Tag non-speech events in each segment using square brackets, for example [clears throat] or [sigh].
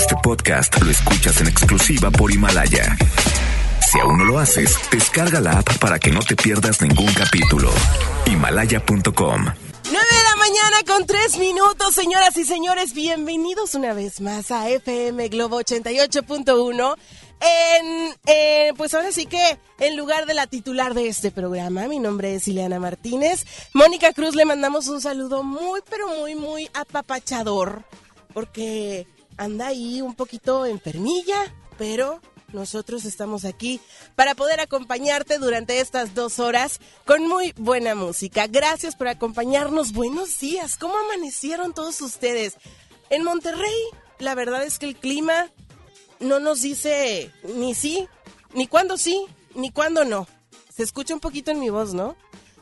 Este podcast lo escuchas en exclusiva por Himalaya. Si aún no lo haces, descarga la app para que no te pierdas ningún capítulo. Himalaya.com 9 de la mañana con 3 minutos, señoras y señores. Bienvenidos una vez más a FM Globo 88.1. En, eh, pues ahora sí que en lugar de la titular de este programa, mi nombre es Ileana Martínez. Mónica Cruz le mandamos un saludo muy, pero muy, muy apapachador, porque anda ahí un poquito enfermilla, pero nosotros estamos aquí para poder acompañarte durante estas dos horas con muy buena música. Gracias por acompañarnos. Buenos días. ¿Cómo amanecieron todos ustedes? En Monterrey, la verdad es que el clima no nos dice ni sí, ni cuándo sí, ni cuándo no. Se escucha un poquito en mi voz, ¿no?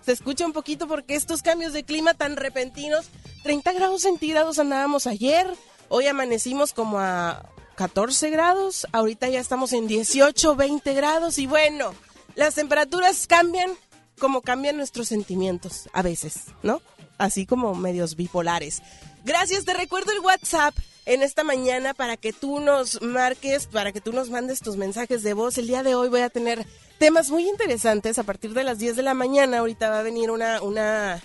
Se escucha un poquito porque estos cambios de clima tan repentinos, 30 grados centígrados andábamos ayer, Hoy amanecimos como a 14 grados, ahorita ya estamos en 18, 20 grados y bueno, las temperaturas cambian como cambian nuestros sentimientos a veces, ¿no? Así como medios bipolares. Gracias, te recuerdo el WhatsApp en esta mañana para que tú nos marques, para que tú nos mandes tus mensajes de voz. El día de hoy voy a tener temas muy interesantes a partir de las 10 de la mañana. Ahorita va a venir una, una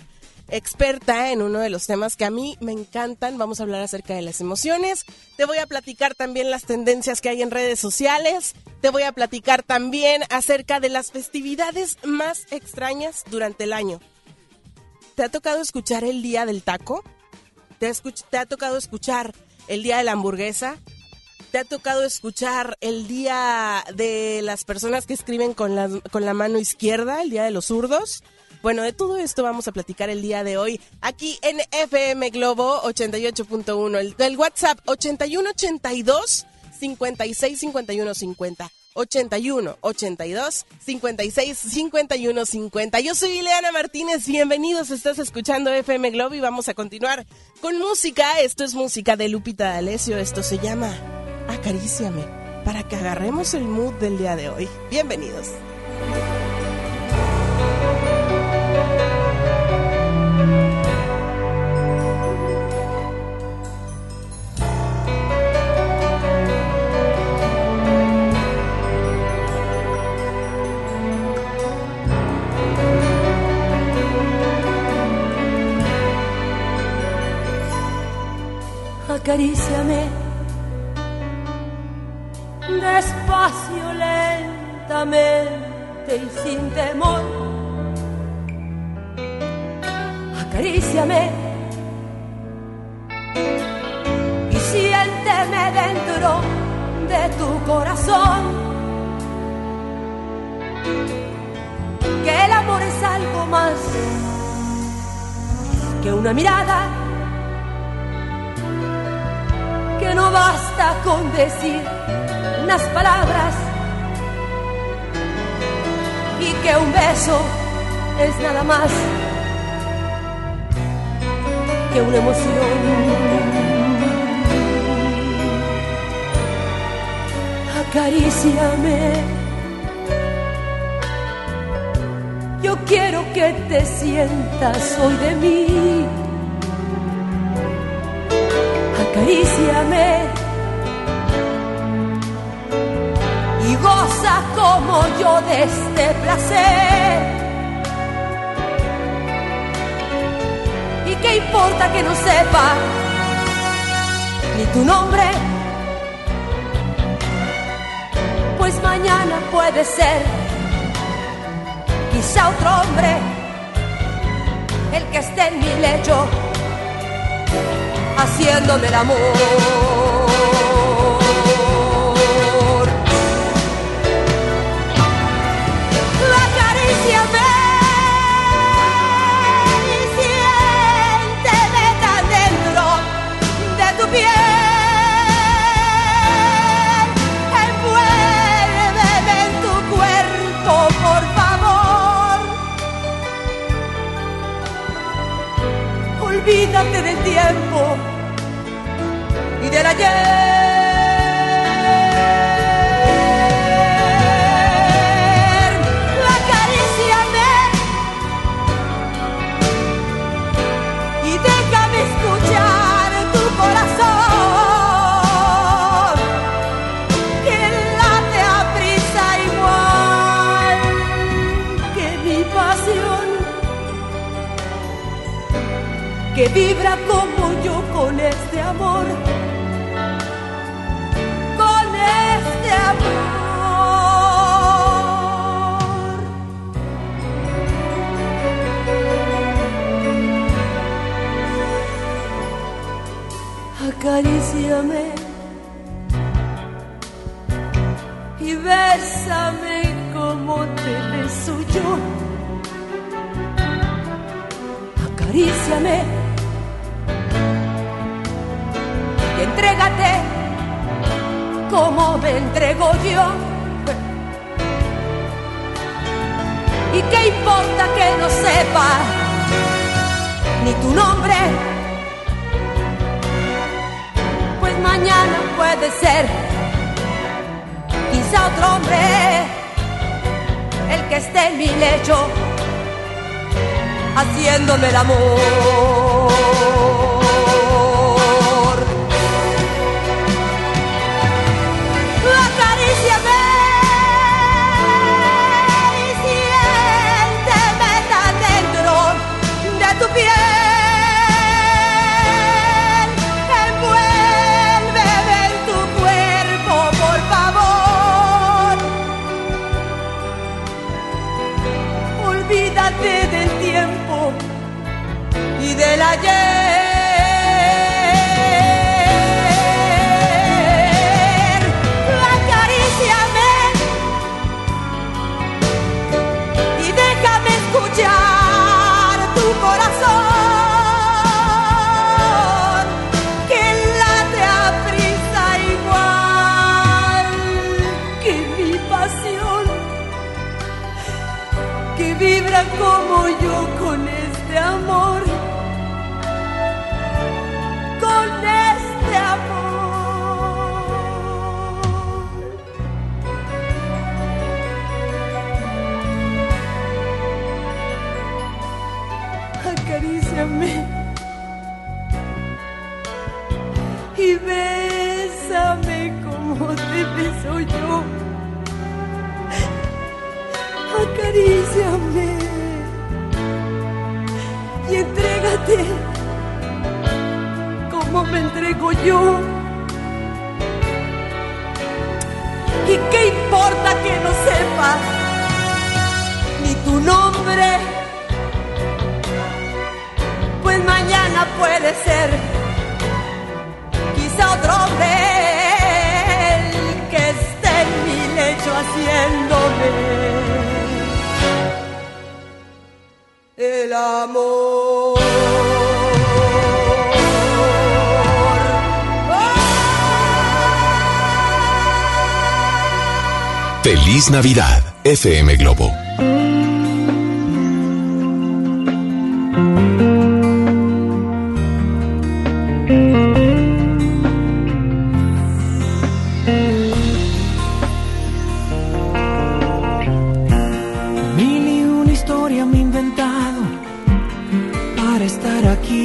experta en uno de los temas que a mí me encantan. Vamos a hablar acerca de las emociones. Te voy a platicar también las tendencias que hay en redes sociales. Te voy a platicar también acerca de las festividades más extrañas durante el año. ¿Te ha tocado escuchar el día del taco? ¿Te ha, tocado escuchar el día de la hamburguesa? ¿Te ha tocado escuchar el día de las personas que escriben con la, con la mano izquierda, el día de los zurdos? Bueno, de todo esto vamos a platicar el día de hoy aquí en FM Globo 88.1, el del WhatsApp 8182 56 51 50. 81 82 56 51 50. Yo soy Ileana Martínez, bienvenidos, estás escuchando FM Globo y vamos a continuar con música. Esto es música de Lupita D'Alessio, esto se llama Acaríciame, para que agarremos el mood del día de hoy. Bienvenidos. Acaríciame despacio, lentamente y sin temor. Acaríciame y siénteme dentro de tu corazón. Que el amor es algo más que una mirada que no basta con decir unas palabras y que un beso es nada más que una emoción. Acaríciame. Yo quiero que te sientas hoy de mí acaríciame y goza como yo de este placer. ¿Y qué importa que no sepa ni tu nombre? Pues mañana puede ser quizá otro hombre el que esté en mi lecho haciéndome el amor. Acaríciame y siénteme tan dentro de tu piel. Envuélveme en tu cuerpo, por favor. Olvídate del tiempo del ayer. Acaríciame y déjame escuchar tu corazón que late a prisa igual que mi pasión que vibra como yo con este amor Acaríciame y bésame como te beso yo. Acaríciame y entrégate como me entrego yo. ¿Y qué importa que no sepa ni tu nombre? Mañana puede ser quizá otro hombre el que esté en mi lecho haciéndome el amor. Como yo con este amor. Con este amor. Acaríciame. Y bésame como te beso yo. Acaríciame entrégate como me entrego yo. ¿Y qué importa que no sepas ni tu nombre? Pues mañana puede ser quizá otro hombre que esté en mi lecho haciéndome el amor. Feliz Navidad, FM Globo.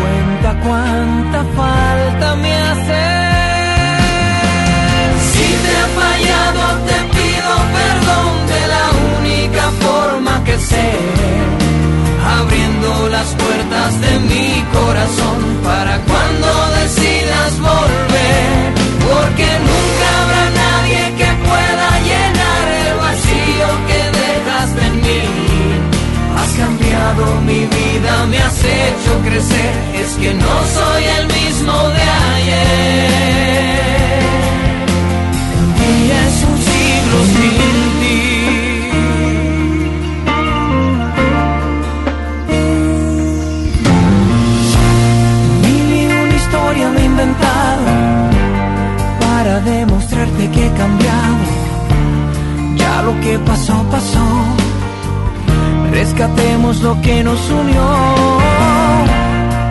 Cuenta cuánta falta me hace. Si te he fallado, te pido perdón de la única forma que sé. Abriendo las puertas de mi corazón para cuando decidas volver. Porque nunca habrá nadie mi vida, me has hecho crecer. Es que no soy el mismo de ayer. Y un siglo sin ti. Mil y una historia me he inventado para demostrarte que he cambiado. Ya lo que pasó, pasó. Rescatemos lo que nos unió.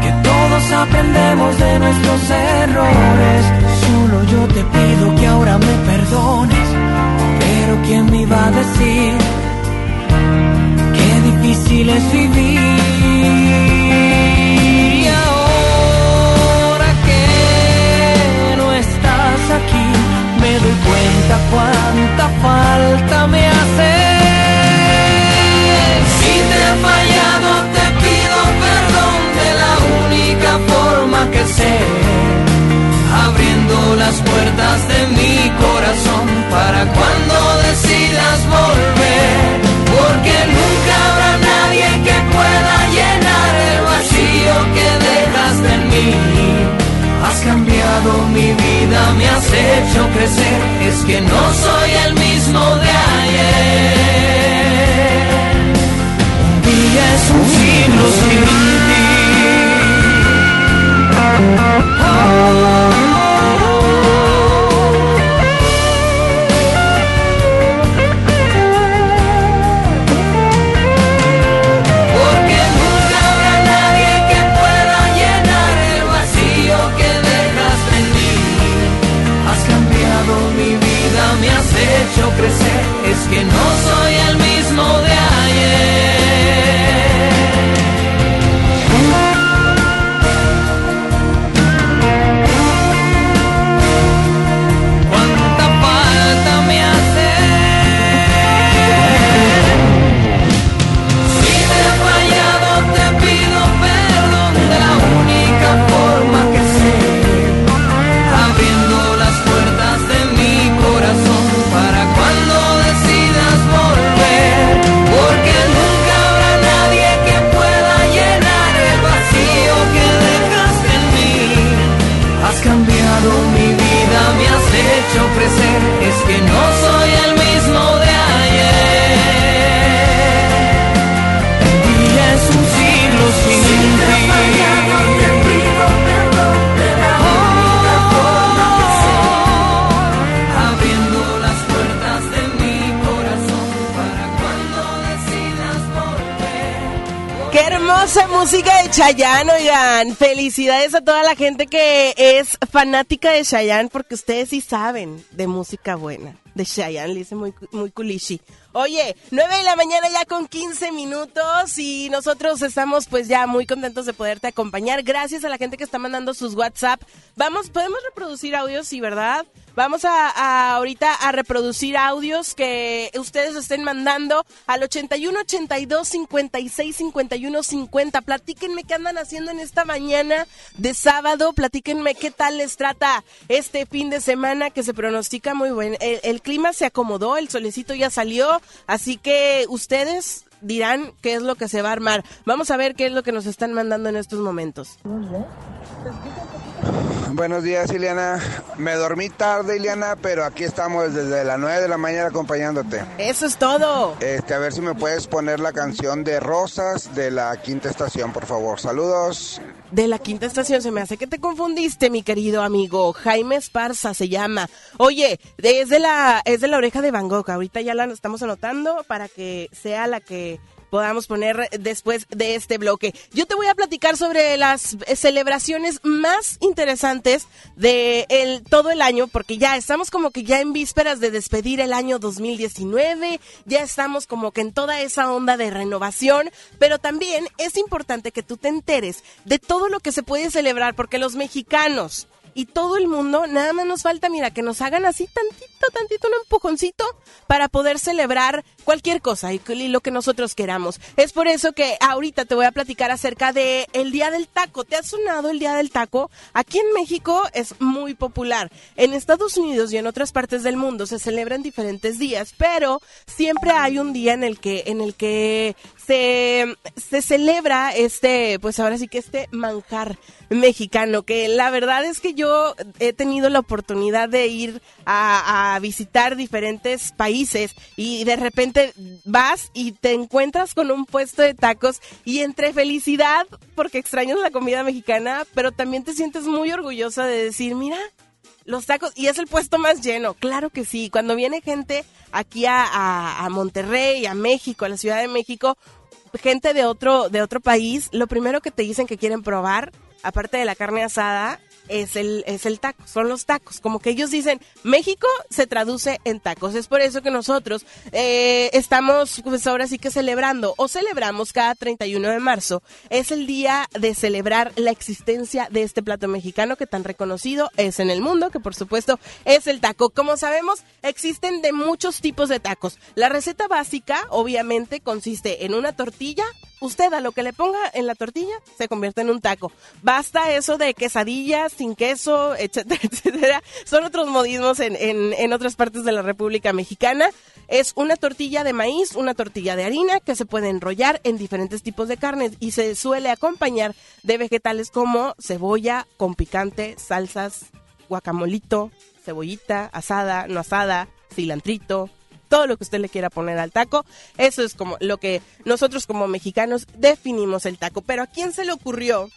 Que todo todos aprendemos de nuestros errores. Solo yo te pido que ahora me perdones. Pero ¿quién me iba a decir qué difícil es vivir? Y ahora que no estás aquí, me doy cuenta cuánta falta me hace. Fallado, te pido perdón de la única forma que sé. Abriendo las puertas de mi corazón para cuando decidas volver. Porque nunca habrá nadie que pueda llenar el vacío que dejaste en mí. Has cambiado mi vida, me has hecho crecer. Es que no Felicidades a toda la gente que es fanática de Chayanne, porque ustedes sí saben de música buena. De Chayanne, le dice muy, muy culichi. Oye, 9 de la mañana ya con 15 minutos y nosotros estamos pues ya muy contentos de poderte acompañar. Gracias a la gente que está mandando sus WhatsApp. Vamos, podemos reproducir audios, sí, ¿verdad? Vamos a, a ahorita a reproducir audios que ustedes estén mandando al 81 82 56 51 50. Platíquenme qué andan haciendo en esta mañana de sábado. Platíquenme qué tal les trata este fin de semana que se pronostica muy bueno. El, clima se acomodó, el solecito ya salió, así que ustedes dirán qué es lo que se va a armar. Vamos a ver qué es lo que nos están mandando en estos momentos. Buenos días, Ileana. Me dormí tarde, Ileana, pero aquí estamos desde las 9 de la mañana acompañándote. Eso es todo. Este, a ver si me puedes poner la canción de Rosas de la quinta estación, por favor. Saludos. De la quinta estación, se me hace que te confundiste, mi querido amigo. Jaime Esparza se llama. Oye, es de la, es de la oreja de Van Gogh. Ahorita ya la estamos anotando para que sea la que podamos poner después de este bloque. Yo te voy a platicar sobre las celebraciones más interesantes de todo el año, porque ya estamos como que ya en vísperas de despedir el año 2019, ya estamos como que en toda esa onda de renovación, pero también es importante que tú te enteres de todo lo que se puede celebrar, porque los mexicanos y todo el mundo, nada más nos falta, mira, que nos hagan así tantito, tantito, un empujoncito para poder celebrar cualquier cosa y, lo que nosotros queramos. Es por eso que ahorita te voy a platicar acerca de el Día del Taco. ¿Te ha sonado el Día del Taco? Aquí en México es muy popular. En Estados Unidos y en otras partes del mundo se celebran diferentes días, pero siempre hay un día en el que, en el que se, se celebra este, pues ahora sí que este manjar mexicano, que la verdad es que yo he tenido la oportunidad de ir a, visitar diferentes países y de repente vas y te encuentras con un puesto de tacos y entre felicidad porque extrañas la comida mexicana, pero también te sientes muy orgullosa de decir, mira, los tacos, y es el puesto más lleno, claro que sí. Cuando viene gente aquí a, a, Monterrey, a México, a la Ciudad de México, gente de otro, de otro país, lo primero que te dicen que quieren probar aparte de la carne asada, es el, es el taco, son los tacos. Como que ellos dicen, México se traduce en tacos. Es por eso que nosotros eh, estamos, pues ahora sí que celebrando, o celebramos cada 31 de marzo. Es el día de celebrar la existencia de este plato mexicano que tan reconocido es en el mundo, que por supuesto es el taco. Como sabemos, existen de muchos tipos de tacos. La receta básica, obviamente, consiste en una tortilla. Usted a lo que le ponga en la tortilla se convierte en un taco. Basta eso de quesadillas, sin queso, etcétera, [laughs] etcétera. Son otros modismos en, en, en otras partes de la República Mexicana. Es una tortilla de maíz, una tortilla de harina que se puede enrollar en diferentes tipos de carnes y se suele acompañar de vegetales como cebolla con picante, salsas, guacamolito, cebollita, asada, no asada, cilantrito, todo lo que usted le quiera poner al taco. Eso es como lo que nosotros como mexicanos definimos el taco. Pero ¿a quién se le ocurrió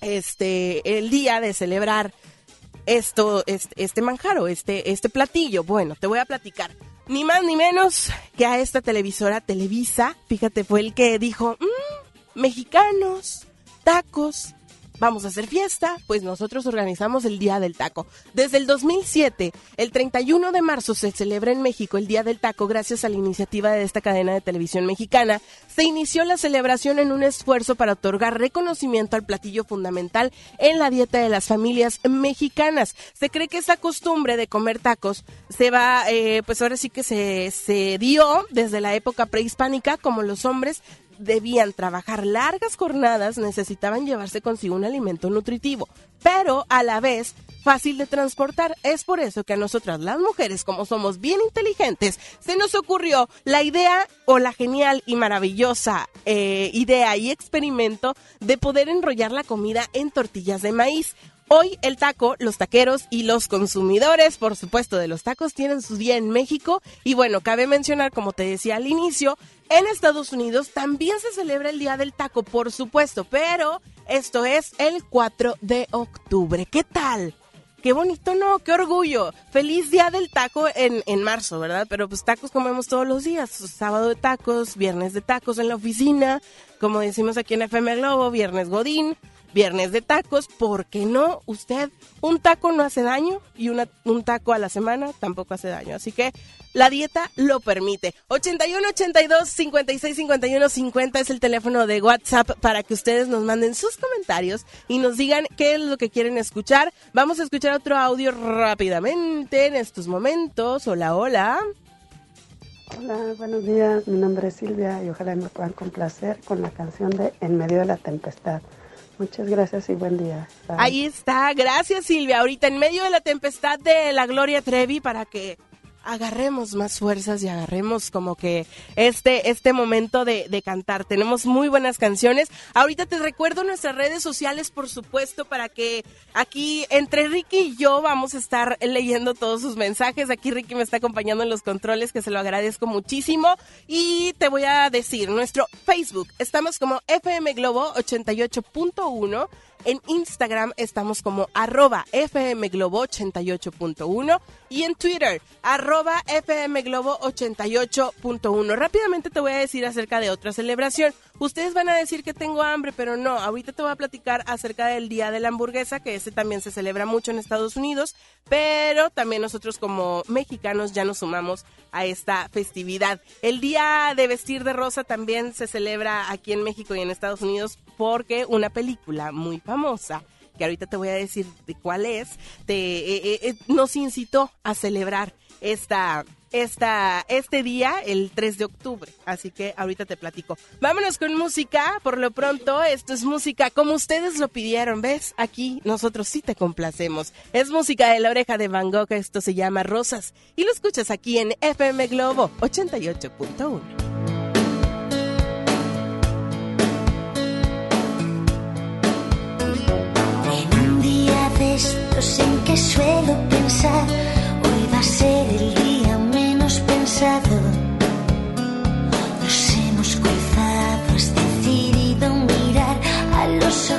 este el día de celebrar esto, este, este manjar o este, este platillo? Bueno, te voy a platicar. Ni más ni menos que a esta televisora Televisa, fíjate, fue el que dijo, "Mm, mexicanos, tacos, vamos a hacer fiesta, pues nosotros organizamos el Día del Taco. Desde el 2007, el 31 de marzo se celebra en México el Día del Taco gracias a la iniciativa de esta cadena de televisión mexicana. Se inició la celebración en un esfuerzo para otorgar reconocimiento al platillo fundamental en la dieta de las familias mexicanas. Se cree que esta costumbre de comer tacos se va, eh, pues ahora sí que se, se dio desde la época prehispánica, como los hombres debían trabajar largas jornadas, necesitaban llevarse consigo un alimento nutritivo, pero a la vez fácil de transportar. Es por eso que a nosotras las mujeres, como somos bien inteligentes, se nos ocurrió la idea o la genial y maravillosa eh, idea y experimento de poder enrollar la comida en tortillas de maíz. Hoy el taco, los taqueros y los consumidores, por supuesto, de los tacos tienen su día en México. Y bueno, cabe mencionar, como te decía al inicio, en Estados Unidos también se celebra el Día del Taco, por supuesto, pero esto es el 4 de octubre. ¿Qué tal? Qué bonito, ¿no? Qué orgullo. Feliz día del taco en, en marzo, ¿verdad? Pero pues tacos comemos todos los días. Sábado de tacos, viernes de tacos en la oficina, como decimos aquí en FM Globo, viernes Godín, viernes de tacos. ¿Por qué no? Usted, un taco no hace daño y una, un taco a la semana tampoco hace daño. Así que la dieta lo permite. 81 82 56 51 50 es el teléfono de WhatsApp para que ustedes nos manden sus comentarios y nos digan qué es lo que quieren escuchar. Vamos a escuchar otro audio rápidamente en estos momentos. Hola, hola. Hola, buenos días. Mi nombre es Silvia y ojalá me puedan complacer con la canción de En medio de la tempestad. Muchas gracias y buen día. Ahí está. Gracias, Silvia. Ahorita en medio de la tempestad de la Gloria Trevi para que agarremos más fuerzas y agarremos como que este, este momento de, de, cantar. Tenemos muy buenas canciones. Ahorita te recuerdo nuestras redes sociales, por supuesto, para que aquí entre Ricky y yo vamos a estar leyendo todos sus mensajes. Aquí Ricky me está acompañando en los controles, que se lo agradezco muchísimo. Y te voy a decir, nuestro Facebook, estamos como FM Globo 88.1. En Instagram estamos como arroba FM Globo 88.1 y en Twitter arroba FM Globo 88.1. Rápidamente te voy a decir acerca de otra celebración. Ustedes van a decir que tengo hambre, pero no. Ahorita te voy a platicar acerca del Día de la Hamburguesa, que ese también se celebra mucho en Estados Unidos, pero también nosotros como mexicanos ya nos sumamos a esta festividad. El Día de Vestir de Rosa también se celebra aquí en México y en Estados Unidos porque una película muy famosa que ahorita te voy a decir de cuál es, te, eh, eh, nos incitó a celebrar esta, esta, este día, el 3 de octubre. Así que ahorita te platico. Vámonos con música. Por lo pronto, esto es música como ustedes lo pidieron. ¿Ves? Aquí nosotros sí te complacemos. Es música de la oreja de Van Gogh. Esto se llama Rosas. Y lo escuchas aquí en FM Globo 88.1. estos en que suelo pensar, hoy va a ser el día menos pensado. Nos hemos cruzado, has decidido mirar a los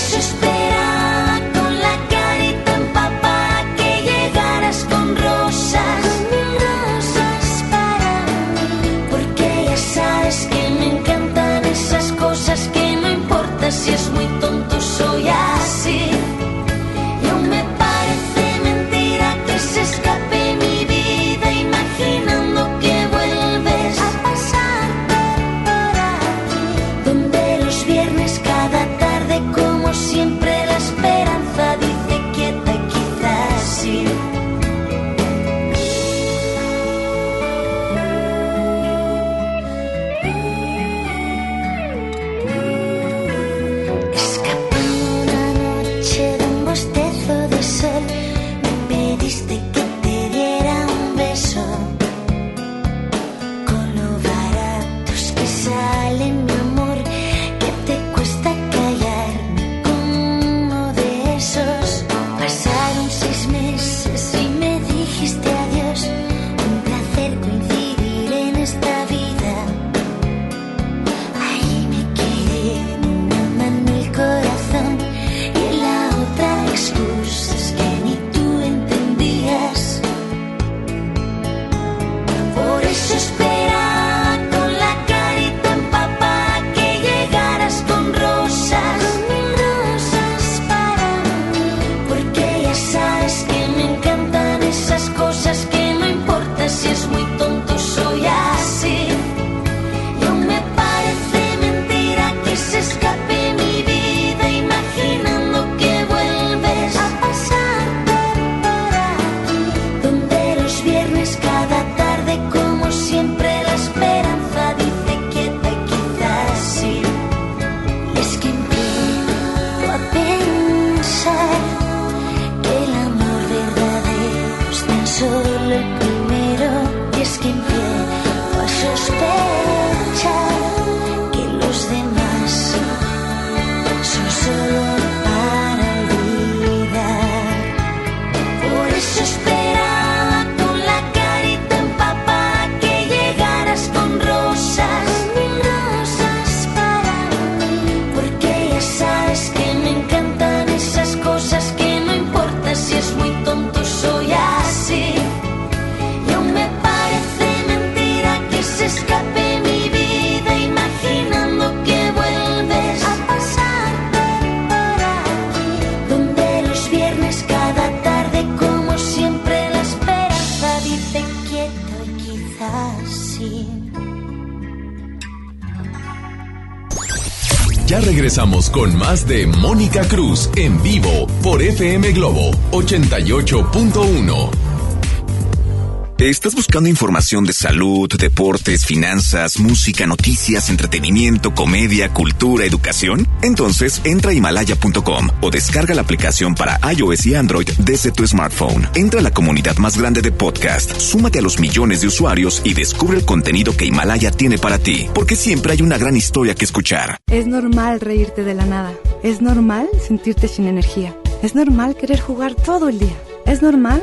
It's just con más de Mónica Cruz en vivo por FM Globo 88.1. ¿Estás buscando información de salud, deportes, finanzas, música, noticias, entretenimiento, comedia, cultura, educación? Entonces entra a himalaya.com o descarga la aplicación para iOS y Android desde tu smartphone. Entra a la comunidad más grande de podcast, súmate a los millones de usuarios y descubre el contenido que Himalaya tiene para ti, porque siempre hay una gran historia que escuchar. Es normal reírte de la nada. Es normal sentirte sin energía. Es normal querer jugar todo el día. Es normal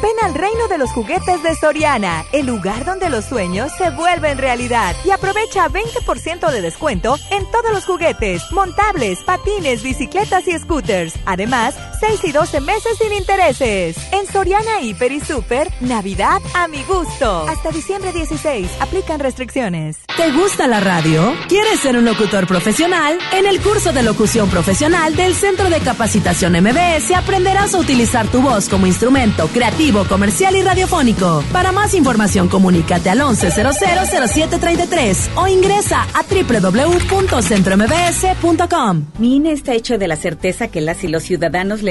De los juguetes de Soriana, el lugar donde los sueños se vuelven realidad. Y aprovecha 20% de descuento en todos los juguetes, montables, patines, bicicletas y scooters. Además, 6 y 12 meses sin intereses. En Soriana Hiper y Super, Navidad a mi gusto. Hasta diciembre 16, aplican restricciones. ¿Te gusta la radio? ¿Quieres ser un locutor profesional? En el curso de locución profesional del Centro de Capacitación MBS aprenderás a utilizar tu voz como instrumento creativo, comercial y radiofónico. Para más información, comunícate al 11000733 o ingresa a www.centrombs.com. Mi INE está hecho de la certeza que las y los ciudadanos le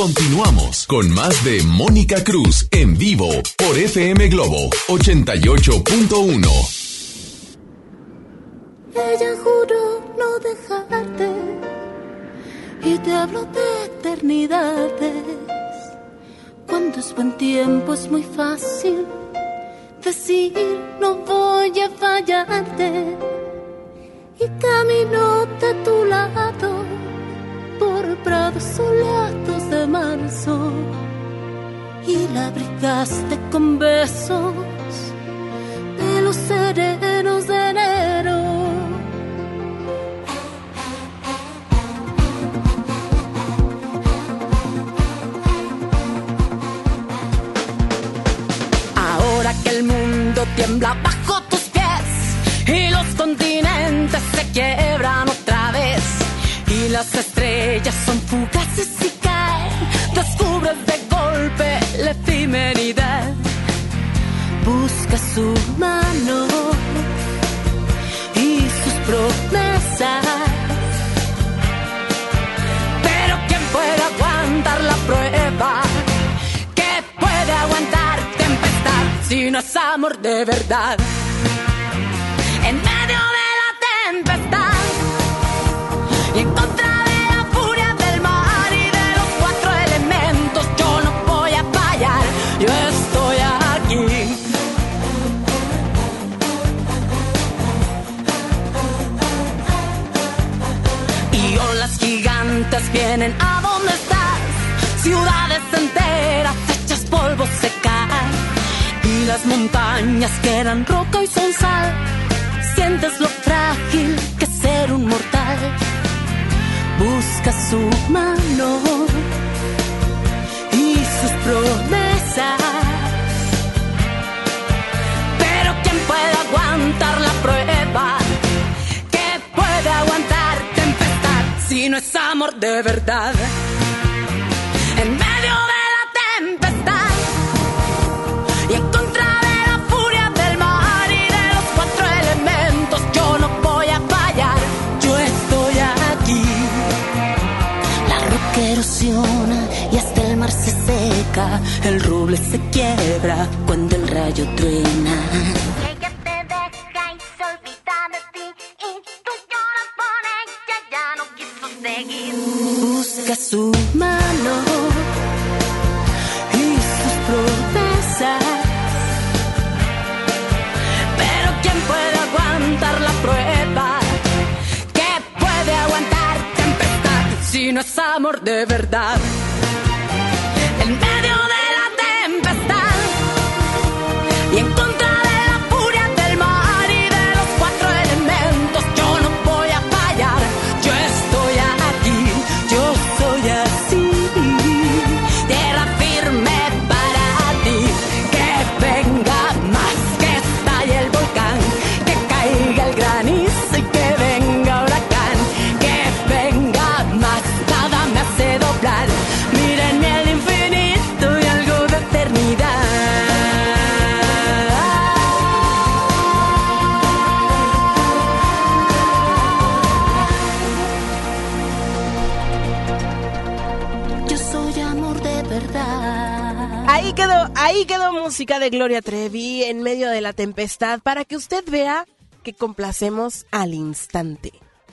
Continuamos con más de Mónica Cruz en vivo por FM Globo 88.1. Ella juró no dejarte y te hablo de eternidades. Cuando es buen tiempo es muy fácil decir no voy a fallarte y camino de tu lado por prados soleados de marzo y la abrigaste con besos de los serenos de enero. Ahora que el mundo tiembla bajo tus pies y los continentes se quiebran otra las estrellas son fugaces y caen, descubres de golpe la efemeridad. Busca su mano y sus promesas. Pero ¿quién puede aguantar la prueba? ¿Qué puede aguantar tempestad si no es amor de verdad? Vienen a donde estás, ciudades enteras hechas polvo se caen y las montañas que eran roca y son sal. Sientes lo frágil que es ser un mortal. Busca su mano de verdad? En medio de la tempestad y en contra de la furia del mar y de los cuatro elementos, yo no voy a fallar, yo estoy aquí. La roca erosiona y hasta el mar se seca. El roble se quiebra cuando el rayo truena. Gloria Trevi en medio de la tempestad para que usted vea que complacemos al instante.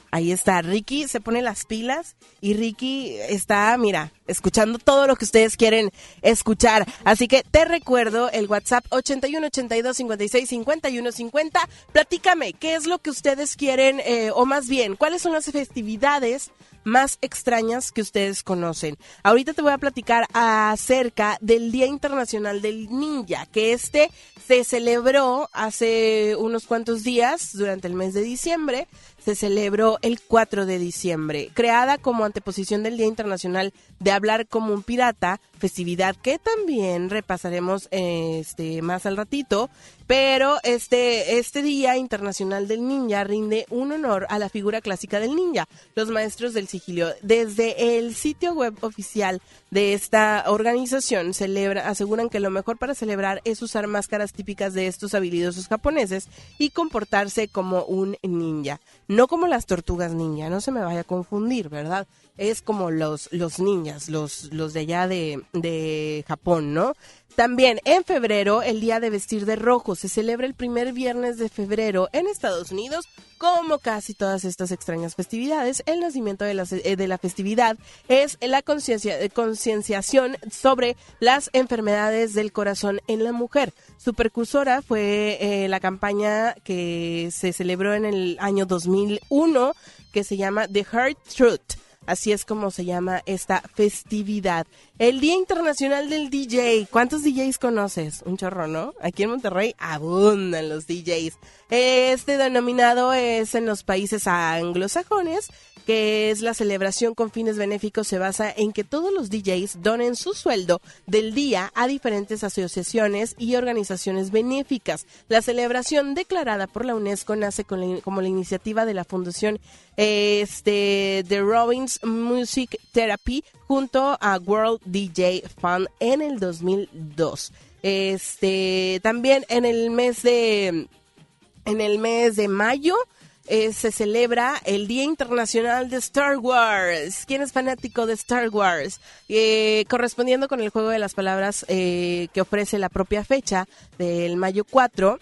Ahí está, Ricky se pone las pilas y Ricky está, mira, escuchando todo lo que ustedes quieren escuchar. Así que te recuerdo el WhatsApp 81 82 56 51 50. Platícame, ¿qué es lo que ustedes quieren eh, o más bien, cuáles son las festividades más extrañas que ustedes conocen. Ahorita te voy a platicar acerca del Día Internacional del Ninja, que este se celebró hace unos cuantos días, durante el mes de diciembre, se celebró el 4 de diciembre, creada como anteposición del Día Internacional de Hablar como un Pirata, festividad que también repasaremos este más al ratito, pero este este Día Internacional del Ninja rinde un honor a la figura clásica del ninja, los maestros del sigilio. Desde el sitio web oficial de esta organización celebra, aseguran que lo mejor para celebrar es usar máscaras típicas de estos habilidosos japoneses y comportarse como un ninja, no como las tortugas ninja, no se me vaya a confundir, ¿verdad? Es como los, los los, los de allá de, de Japón, ¿no? También en febrero, el Día de Vestir de Rojo se celebra el primer viernes de febrero en Estados Unidos. Como casi todas estas extrañas festividades, el nacimiento de la, eh, de la festividad es la eh, concienciación sobre las enfermedades del corazón en la mujer. Su precursora fue eh, la campaña que se celebró en el año 2001 que se llama The Heart Truth. Así es como se llama esta festividad. El Día Internacional del DJ. ¿Cuántos DJs conoces? Un chorro, ¿no? Aquí en Monterrey abundan los DJs. Este denominado es en los países anglosajones, que es la celebración con fines benéficos. Se basa en que todos los DJs donen su sueldo del día a diferentes asociaciones y organizaciones benéficas. La celebración declarada por la UNESCO nace con la- como la iniciativa de la Fundación este, The Robbins Music Therapy junto a World DJ Fund en el 2002. Este, también en el mes de en el mes de mayo eh, se celebra el Día Internacional de Star Wars. ¿Quién es fanático de Star Wars? Eh, correspondiendo con el juego de las palabras eh, que ofrece la propia fecha del mayo 4.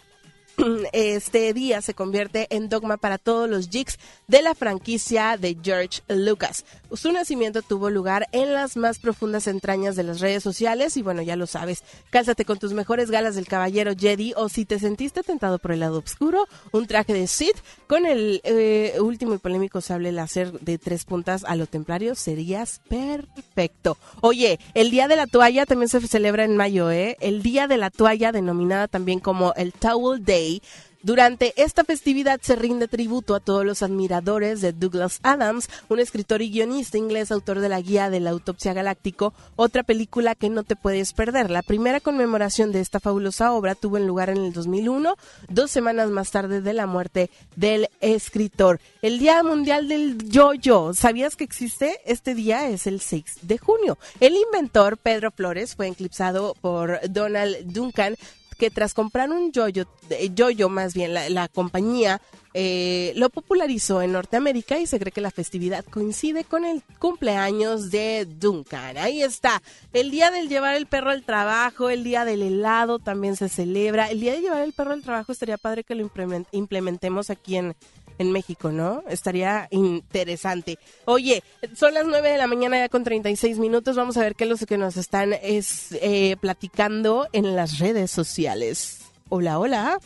[clears throat] Este día se convierte en dogma para todos los geeks de la franquicia de George Lucas. Su nacimiento tuvo lugar en las más profundas entrañas de las redes sociales y bueno, ya lo sabes, cálzate con tus mejores galas del caballero Jedi o si te sentiste tentado por el lado oscuro, un traje de Sith con el eh, último y polémico sable láser de tres puntas a lo templario serías perfecto. Oye, el Día de la Toalla también se celebra en mayo, ¿eh? El Día de la Toalla, denominada también como el Towel Day, durante esta festividad se rinde tributo a todos los admiradores de Douglas Adams, un escritor y guionista inglés, autor de la guía de la autopsia galáctico, otra película que no te puedes perder. La primera conmemoración de esta fabulosa obra tuvo lugar en el 2001, dos semanas más tarde de la muerte del escritor. El Día Mundial del Yo-Yo, ¿sabías que existe? Este día es el 6 de junio. El inventor Pedro Flores fue eclipsado por Donald Duncan que tras comprar un yoyo, yoyo más bien, la, compañía eh, lo popularizó en Norteamérica y se cree que la festividad coincide con el cumpleaños de Duncan. Ahí está, el día del llevar el perro al trabajo, el día del helado también se celebra. El día de llevar el perro al trabajo estaría padre que lo implemen- implementemos aquí en, en México, ¿no? Estaría interesante. Oye, son las 9 de la mañana ya con 36 minutos. Vamos a ver qué es lo que nos están es, eh, platicando en las redes sociales. Hola, hola.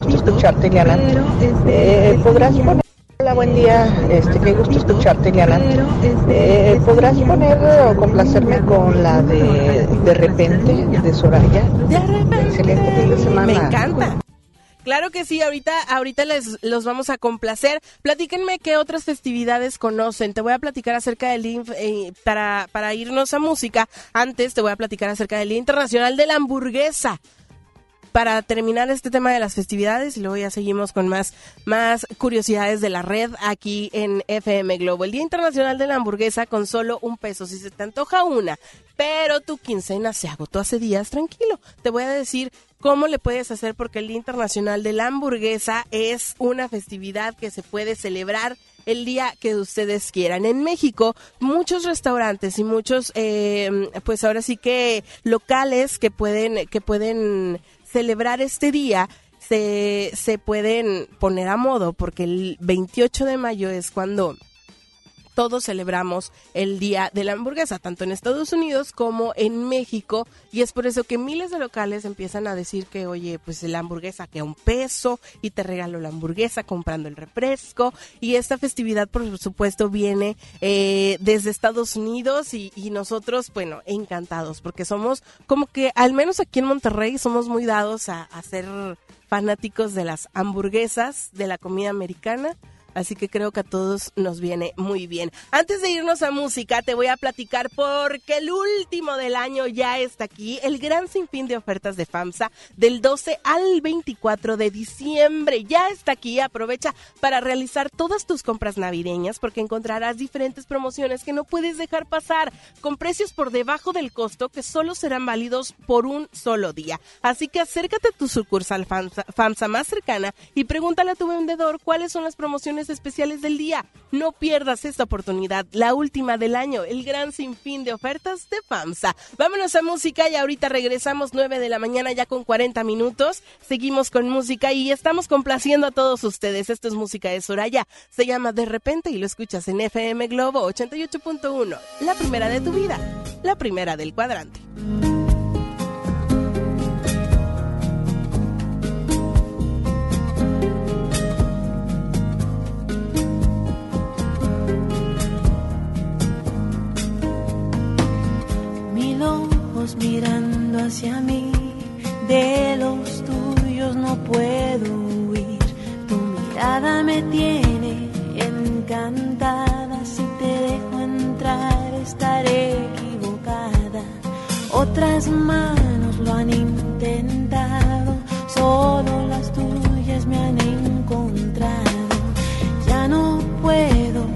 gusto escucharte, Liana. Eh, ¿Podrás poner... Hola, buen día. Este, qué gusto escucharte, Liana. Eh, ¿Podrás poner o complacerme con la de De repente, de Soraya? Excelente fin de semana. Me encanta. Claro que sí, ahorita, ahorita les los vamos a complacer. Platíquenme qué otras festividades conocen. Te voy a platicar acerca del eh, para, para irnos a música. Antes te voy a platicar acerca del Día Internacional de la Hamburguesa. Para terminar este tema de las festividades y luego ya seguimos con más, más curiosidades de la red aquí en FM Globo. El Día Internacional de la Hamburguesa con solo un peso, si se te antoja una, pero tu quincena se agotó hace días, tranquilo. Te voy a decir cómo le puedes hacer porque el Día Internacional de la Hamburguesa es una festividad que se puede celebrar el día que ustedes quieran. En México, muchos restaurantes y muchos, eh, pues ahora sí que locales que pueden, que pueden celebrar este día se, se pueden poner a modo porque el 28 de mayo es cuando todos celebramos el Día de la Hamburguesa, tanto en Estados Unidos como en México, y es por eso que miles de locales empiezan a decir que, oye, pues la hamburguesa que un peso y te regalo la hamburguesa comprando el refresco, y esta festividad, por supuesto, viene eh, desde Estados Unidos y, y nosotros, bueno, encantados, porque somos como que, al menos aquí en Monterrey, somos muy dados a ser fanáticos de las hamburguesas, de la comida americana. Así que creo que a todos nos viene muy bien. Antes de irnos a música, te voy a platicar porque el último del año ya está aquí, el gran sinfín de ofertas de FAMSA del 12 al 24 de diciembre. Ya está aquí, aprovecha para realizar todas tus compras navideñas porque encontrarás diferentes promociones que no puedes dejar pasar con precios por debajo del costo que solo serán válidos por un solo día. Así que acércate a tu sucursal FAMSA, FAMSA más cercana y pregúntale a tu vendedor cuáles son las promociones especiales del día. No pierdas esta oportunidad, la última del año, el gran sinfín de ofertas de FAMSA. Vámonos a música y ahorita regresamos 9 de la mañana ya con 40 minutos. Seguimos con música y estamos complaciendo a todos ustedes. Esto es música de Soraya. Se llama De repente y lo escuchas en FM Globo 88.1. La primera de tu vida, la primera del cuadrante. Mirando hacia mí, de los tuyos no puedo huir. Tu mirada me tiene encantada, si te dejo entrar estaré equivocada. Otras manos lo han intentado, solo las tuyas me han encontrado. Ya no puedo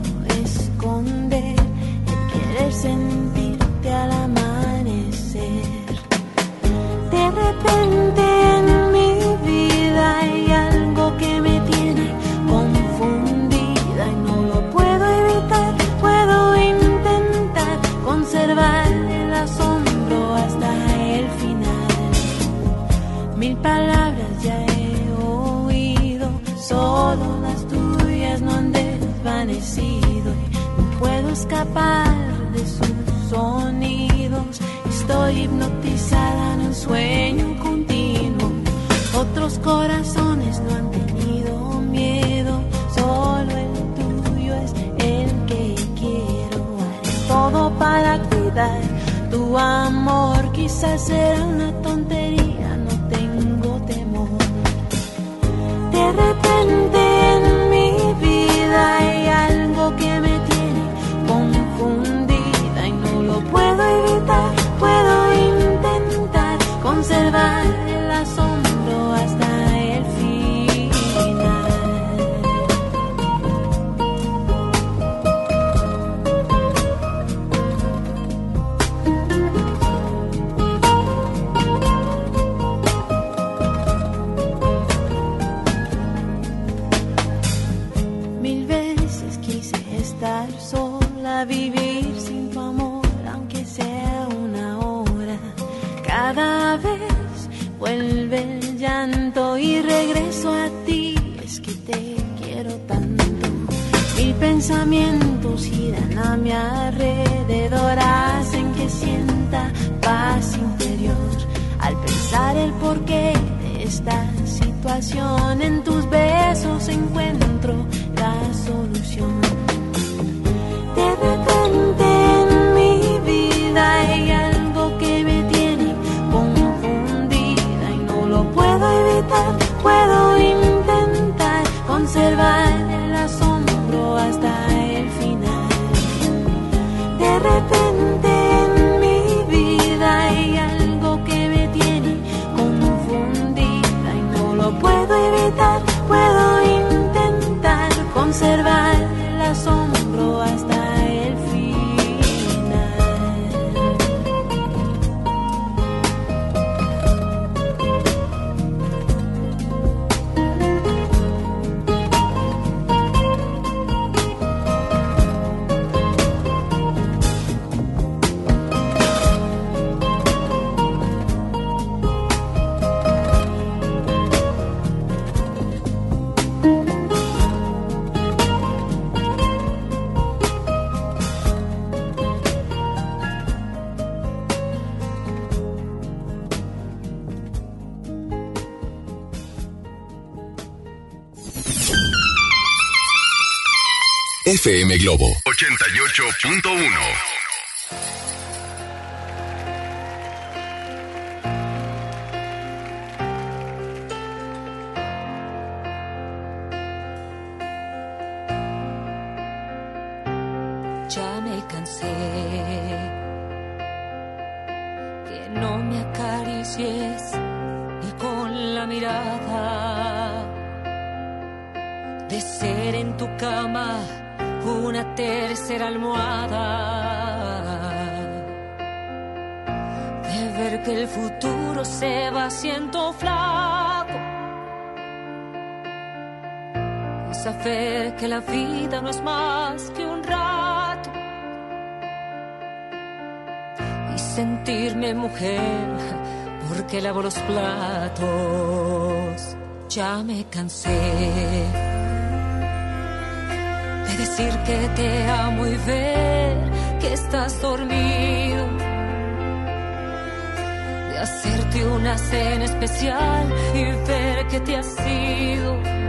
esconder el querer sentirte repente en mi vida hay algo que me tiene confundida y no lo puedo evitar. Puedo intentar conservar el asombro hasta el final. Mil palabras ya he oído, solo las tuyas no han desvanecido. y No puedo escapar de sus sonidos. Estoy hipnotizada en un sueño continuo. Otros corazones no han tenido miedo, solo el tuyo es el que quiero. Haré todo para cuidar tu amor. Quizás será una tontería, no tengo temor. De repente en mi vida hay algo que me tiene confundida y no lo puedo evitar. Puedo intentar conservar vuelve el llanto y regreso a ti, es que te quiero tanto. Mil pensamientos giran a mi alrededor, hacen que sienta paz interior. Al pensar el porqué de esta situación, en tus besos encuentro la solución. Puedo FM Globo 88.1. no es más que un rato y sentirme mujer porque lavo los platos. Ya me cansé de decir que te amo y ver que estás dormido. De hacerte una cena especial y ver que te has ido.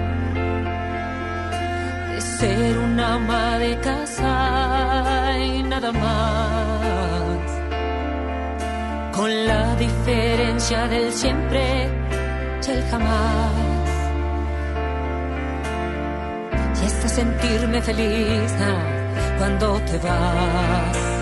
Ser una ama de casa y nada más. Con la diferencia del siempre y el jamás. Y hasta sentirme feliz ah, cuando te vas.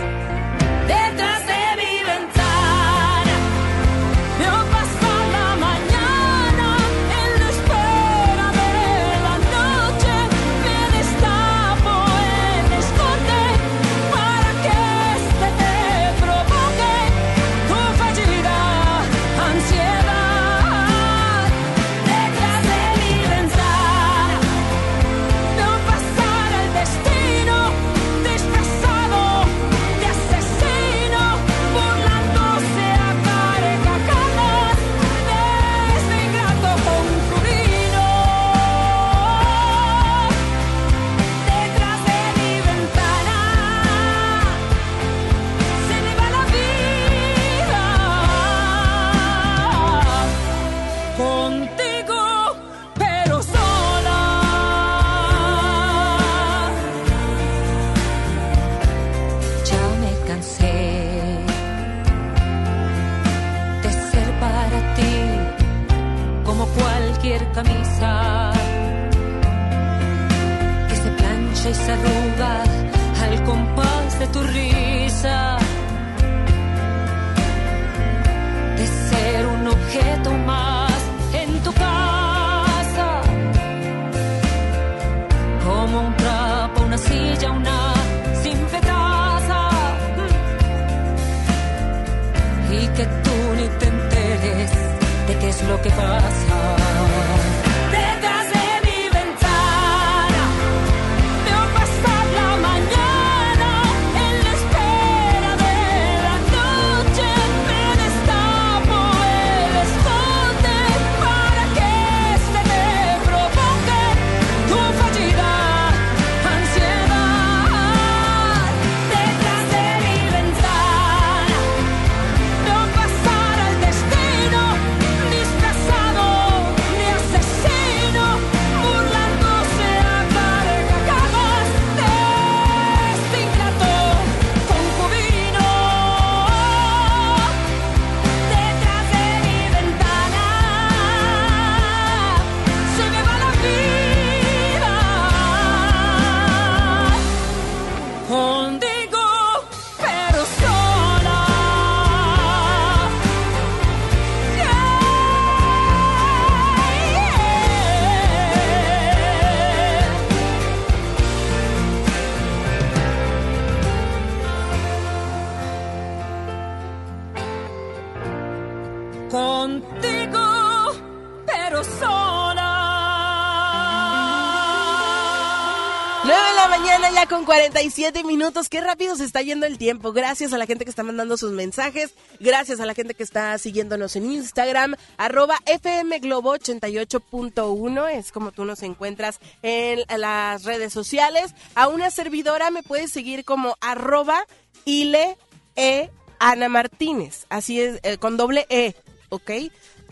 37 minutos. Qué rápido se está yendo el tiempo. Gracias a la gente que está mandando sus mensajes. Gracias a la gente que está siguiéndonos en Instagram. Arroba FM Globo 88.1. Es como tú nos encuentras en las redes sociales. A una servidora me puedes seguir como arroba Ile E Ana Martínez. Así es, eh, con doble E. ¿Ok?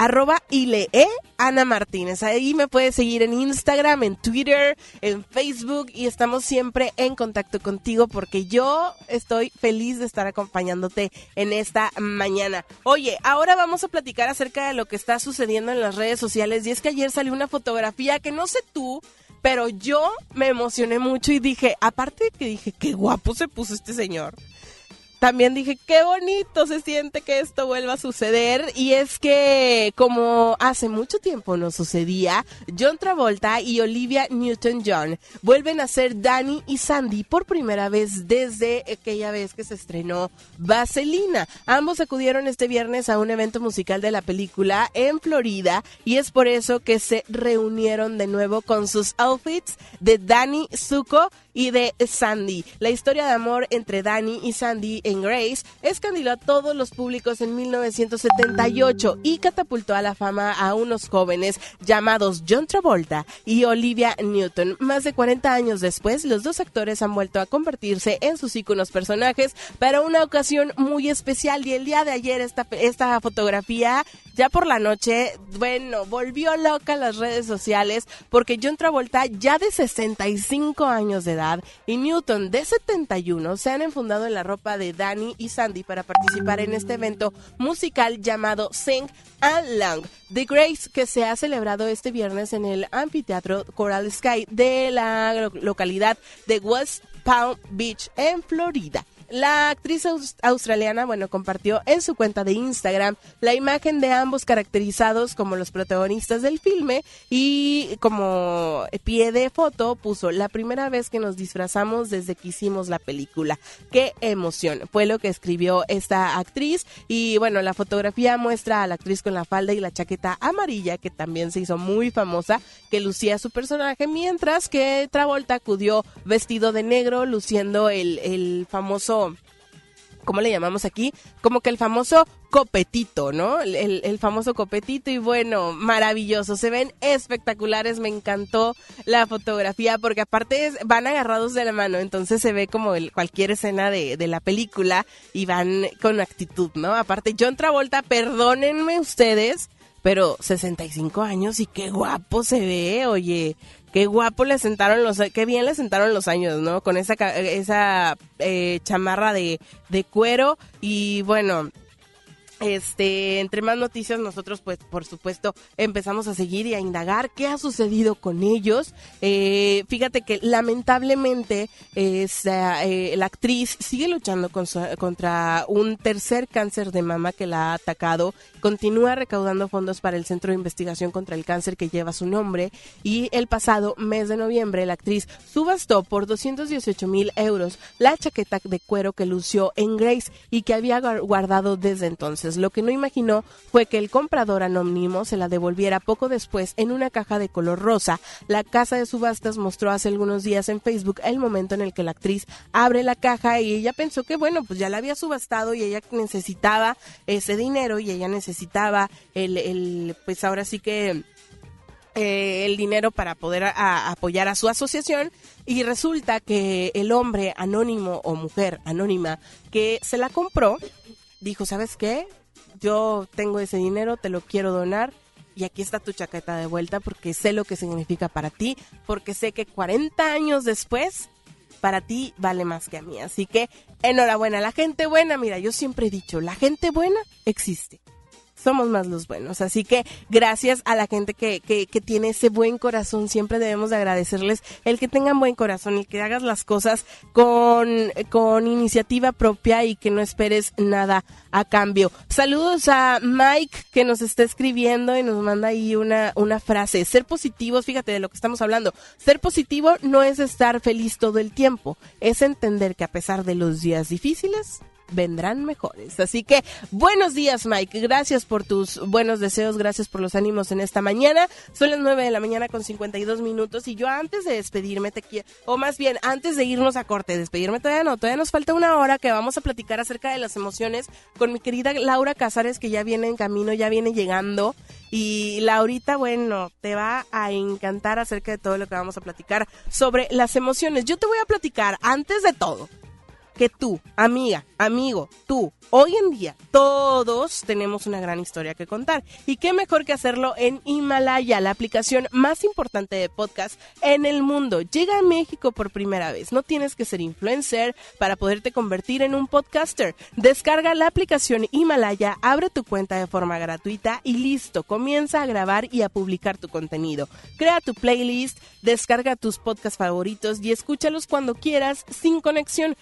Arroba Ile E Ana Martínez. Ahí me puedes seguir en Instagram, en Twitter, en Facebook y estamos siempre en contacto contigo porque yo estoy feliz de estar acompañándote en esta mañana. Oye, ahora vamos a platicar acerca de lo que está sucediendo en las redes sociales y es que ayer salió una fotografía que no sé tú, pero yo me emocioné mucho y dije, aparte de que dije, qué guapo se puso este señor. También dije, qué bonito se siente que esto vuelva a suceder. Y es que, como hace mucho tiempo no sucedía, John Travolta y Olivia Newton-John vuelven a ser Danny y Sandy por primera vez desde aquella vez que se estrenó Vaselina. Ambos acudieron este viernes a un evento musical de la película en Florida y es por eso que se reunieron de nuevo con sus outfits de Danny Zuko y de Sandy. La historia de amor entre Danny y Sandy Grace escandiló a todos los públicos en 1978 y catapultó a la fama a unos jóvenes llamados John Travolta y Olivia Newton. Más de 40 años después, los dos actores han vuelto a convertirse en sus íconos personajes para una ocasión muy especial y el día de ayer esta, esta fotografía ya por la noche, bueno, volvió loca las redes sociales porque John Travolta ya de 65 años de edad y Newton de 71 se han enfundado en la ropa de Danny y Sandy para participar en este evento musical llamado Sing Along The Grace que se ha celebrado este viernes en el anfiteatro Coral Sky de la localidad de West Palm Beach en Florida. La actriz australiana, bueno, compartió en su cuenta de Instagram la imagen de ambos caracterizados como los protagonistas del filme y como pie de foto puso la primera vez que nos disfrazamos desde que hicimos la película. Qué emoción. Fue lo que escribió esta actriz y bueno, la fotografía muestra a la actriz con la falda y la chaqueta amarilla que también se hizo muy famosa, que lucía su personaje, mientras que Travolta acudió vestido de negro, luciendo el, el famoso ¿cómo le llamamos aquí? Como que el famoso copetito, ¿no? El, famoso copetito y bueno, maravilloso, se ven espectaculares, me encantó la fotografía porque aparte van agarrados de la mano, entonces se ve como cualquier escena de, de, la película y van con actitud, ¿no? Aparte, John Travolta, perdónenme ustedes, pero 65 años y qué guapo se ve, oye, Qué guapo le sentaron los, qué bien le sentaron los años, ¿no? Con esa, esa eh, chamarra de, de cuero y bueno, este, entre más noticias, nosotros, pues, por supuesto, empezamos a seguir y a indagar qué ha sucedido con ellos. Eh, fíjate que lamentablemente eh, la actriz sigue luchando contra un tercer cáncer de mama que la ha atacado. Continúa recaudando fondos para el Centro de Investigación contra el Cáncer que lleva su nombre. Y el pasado mes de noviembre, la actriz subastó por 218 mil euros la chaqueta de cuero que lució en Grace y que había guardado desde entonces. Lo que no imaginó fue que el comprador anónimo se la devolviera poco después en una caja de color rosa. La casa de subastas mostró hace algunos días en Facebook el momento en el que la actriz abre la caja y ella pensó que bueno, pues ya la había subastado y ella necesitaba ese dinero y ella necesitaba el, pues ahora sí que eh, el dinero para poder apoyar a su asociación y resulta que el hombre anónimo o mujer anónima que se la compró dijo, ¿sabes qué? Yo tengo ese dinero, te lo quiero donar y aquí está tu chaqueta de vuelta porque sé lo que significa para ti, porque sé que 40 años después para ti vale más que a mí. Así que enhorabuena, la gente buena, mira, yo siempre he dicho, la gente buena existe somos más los buenos. Así que gracias a la gente que, que, que, tiene ese buen corazón, siempre debemos de agradecerles el que tengan buen corazón, el que hagas las cosas con, con iniciativa propia y que no esperes nada a cambio. Saludos a Mike que nos está escribiendo y nos manda ahí una, una frase. Ser positivos, fíjate de lo que estamos hablando. Ser positivo no es estar feliz todo el tiempo, es entender que a pesar de los días difíciles, vendrán mejores. Así que buenos días Mike, gracias por tus buenos deseos, gracias por los ánimos en esta mañana. Son las 9 de la mañana con 52 minutos y yo antes de despedirme te quiero, o más bien antes de irnos a corte, despedirme todavía no, todavía nos falta una hora que vamos a platicar acerca de las emociones con mi querida Laura Casares que ya viene en camino, ya viene llegando. Y Laurita, bueno, te va a encantar acerca de todo lo que vamos a platicar sobre las emociones. Yo te voy a platicar antes de todo que tú, amiga, amigo, tú, hoy en día, todos tenemos una gran historia que contar. Y qué mejor que hacerlo en Himalaya, la aplicación más importante de podcast en el mundo. Llega a México por primera vez. No tienes que ser influencer para poderte convertir en un podcaster. Descarga la aplicación Himalaya, abre tu cuenta de forma gratuita y listo. Comienza a grabar y a publicar tu contenido. Crea tu playlist, descarga tus podcasts favoritos y escúchalos cuando quieras sin conexión.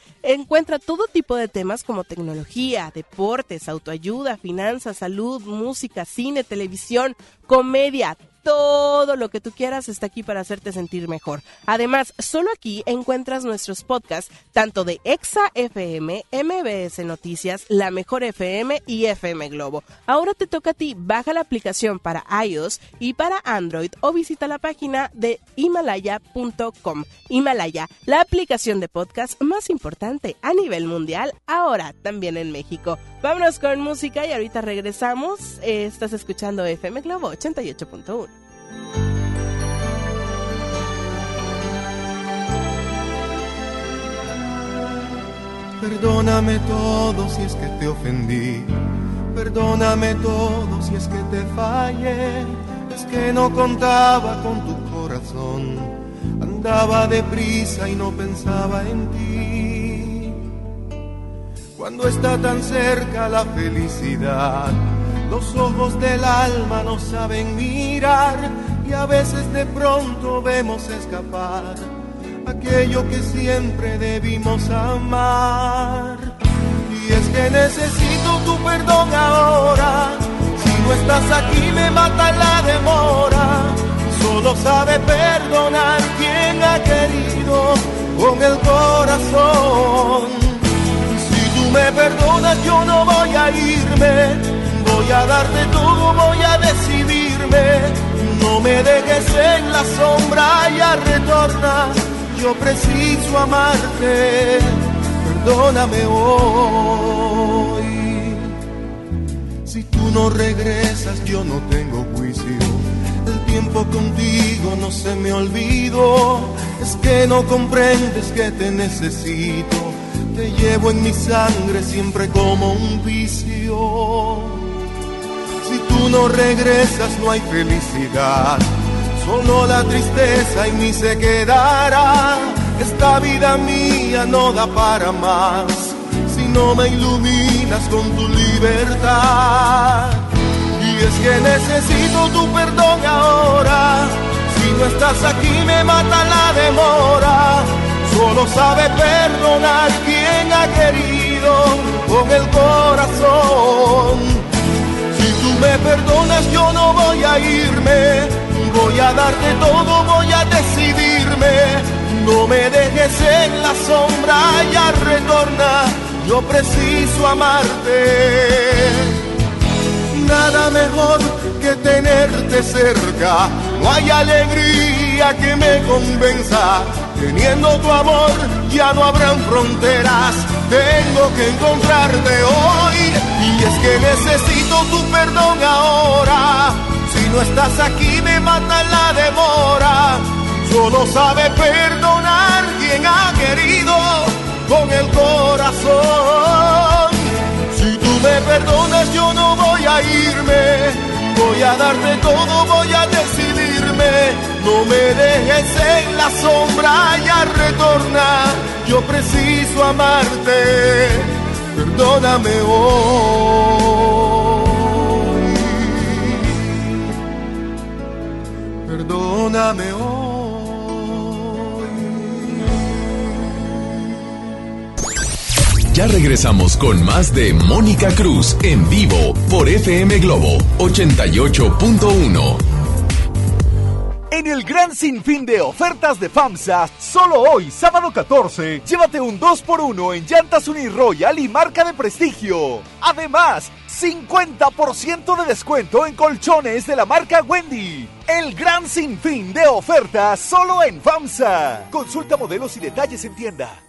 Encuentra todo tipo de temas como tecnología, deportes, autoayuda, finanzas, salud, música, cine, televisión, comedia, todo lo que tú quieras está aquí para hacerte sentir mejor. Además, solo aquí encuentras nuestros podcasts, tanto de Exa FM, MBS Noticias, La Mejor FM y FM Globo. Ahora te toca a ti, baja la aplicación para iOS y para Android o visita la página de himalaya.com. Himalaya, la aplicación de podcast más importante a nivel mundial, ahora también en México. Vámonos con música y ahorita regresamos. Estás escuchando FM Globo 88.1. Perdóname todo si es que te ofendí. Perdóname todo si es que te fallé. Es que no contaba con tu corazón. Andaba deprisa y no pensaba en ti. Cuando está tan cerca la felicidad, los ojos del alma no saben mirar y a veces de pronto vemos escapar aquello que siempre debimos amar. Y es que necesito tu perdón ahora. Si no estás aquí me mata la demora. Solo sabe perdonar quien ha querido con el corazón. Si tú me perdonas yo no voy a irme. Voy a darte todo, voy a decidirme. No me dejes en la sombra, ya retorna yo preciso amarte, perdóname hoy. Si tú no regresas, yo no tengo juicio. El tiempo contigo no se me olvidó. Es que no comprendes que te necesito. Te llevo en mi sangre siempre como un vicio. Si tú no regresas, no hay felicidad Solo la tristeza en mí se quedará. Esta vida mía no da para más si no me iluminas con tu libertad. Y es que necesito tu perdón ahora. Si no estás aquí me mata la demora. Solo sabe perdonar quien ha querido con el corazón. Me perdonas yo no voy a irme Voy a darte todo, voy a decidirme. No me dejes en la sombra, ya retorna. Yo preciso amarte. Nada mejor que tenerte cerca. No hay alegría que me convenza. Teniendo tu amor ya no habrán fronteras. Tengo que encontrarte hoy. Y es que necesito tu perdón ahora no estás aquí me mata la demora. Solo sabe perdonar quien ha querido con el corazón. Si tú me perdonas yo no voy a irme. Voy a darte todo, voy a decidirme. No me dejes en la sombra, ya retorna. Yo preciso amarte. Perdóname hoy. perdóname hoy. Ya regresamos con más de Mónica Cruz en vivo por FM Globo 88.1. En el gran sinfín de ofertas de FAMSA, solo hoy, sábado 14, llévate un 2x1 en llantas Uniroyal y marca de prestigio. Además, 50% de descuento en colchones de la marca Wendy. El gran sinfín de ofertas solo en FAMSA. Consulta modelos y detalles en tienda.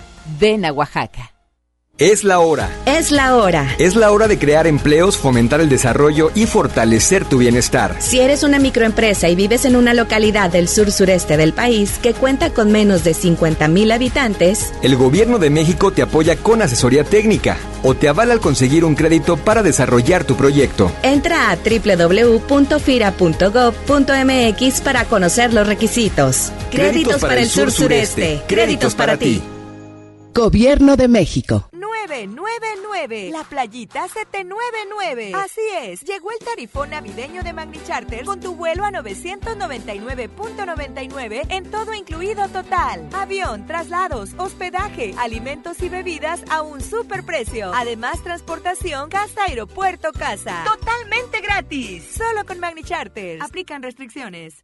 Ven a Oaxaca. Es la hora. Es la hora. Es la hora de crear empleos, fomentar el desarrollo y fortalecer tu bienestar. Si eres una microempresa y vives en una localidad del sur sureste del país que cuenta con menos de 50 mil habitantes, el gobierno de México te apoya con asesoría técnica o te avala al conseguir un crédito para desarrollar tu proyecto. Entra a www.fira.gov.mx para conocer los requisitos. Créditos, para, el sur sureste. Créditos para ti. Gobierno de México. 999. La playita 799. Así es, llegó el tarifón navideño de Magni Charter con tu vuelo a 999.99 en todo incluido total. Avión, traslados, hospedaje, alimentos y bebidas a un super precio. Además, transportación casa, aeropuerto, casa. Totalmente gratis. Solo con Magni Charter. Aplican restricciones.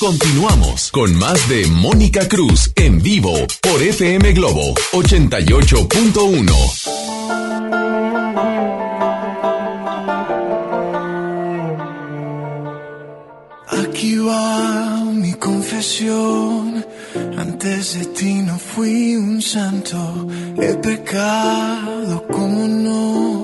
Continuamos con más de Mónica Cruz en vivo por FM Globo 88.1. Aquí va mi confesión. Antes de ti no fui un santo. He pecado como no.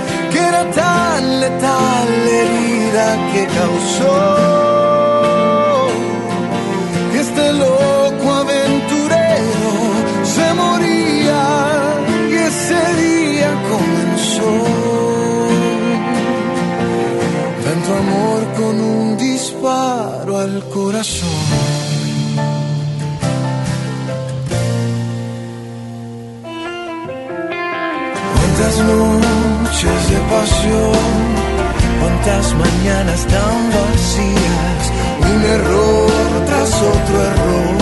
que era tan letal herida que causó que este loco aventurero se moría y ese día comenzó tanto amor con un disparo al corazón. ¿Cuántas noches de pasión? ¿Cuántas mañanas tan vacías? Un error tras otro error.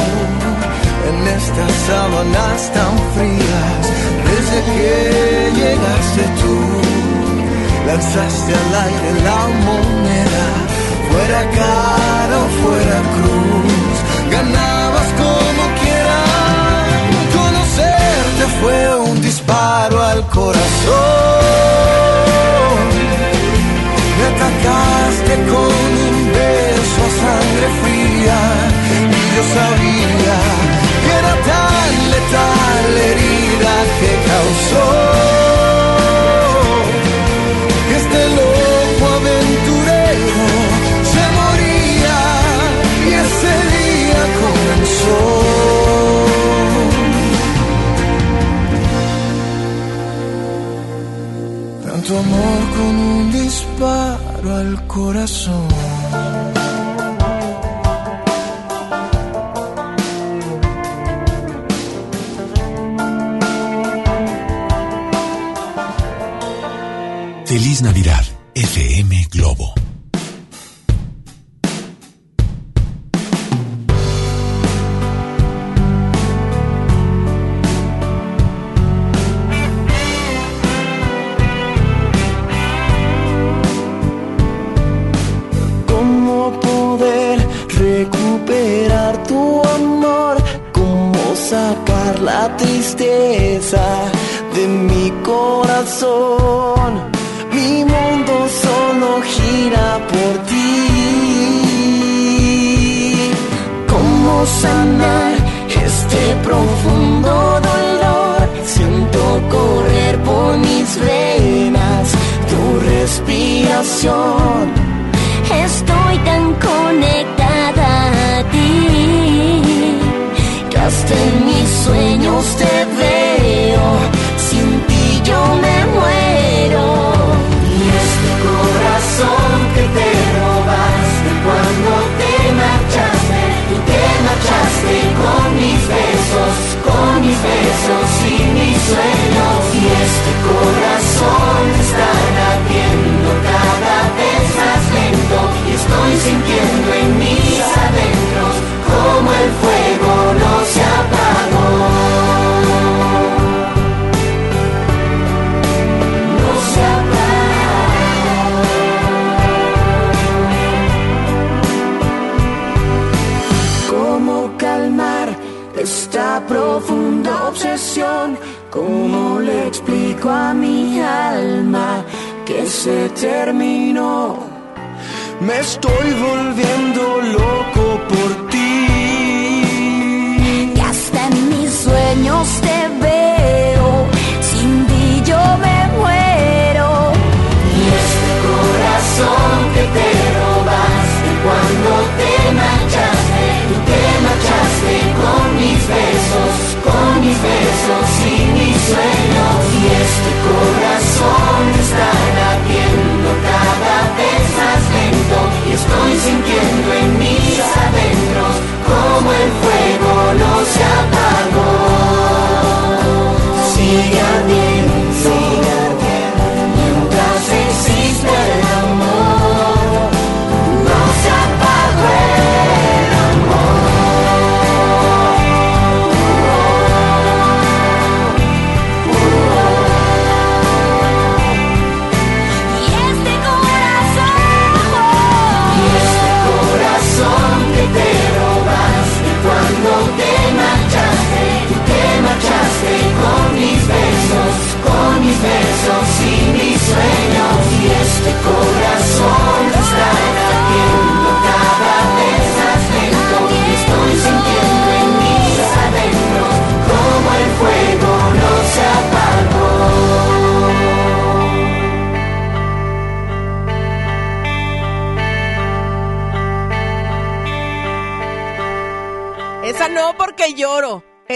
En estas sábanas tan frías, desde que llegaste tú, lanzaste al aire la moneda, fuera cara o fuera cruz, ganabas fue un disparo al corazón.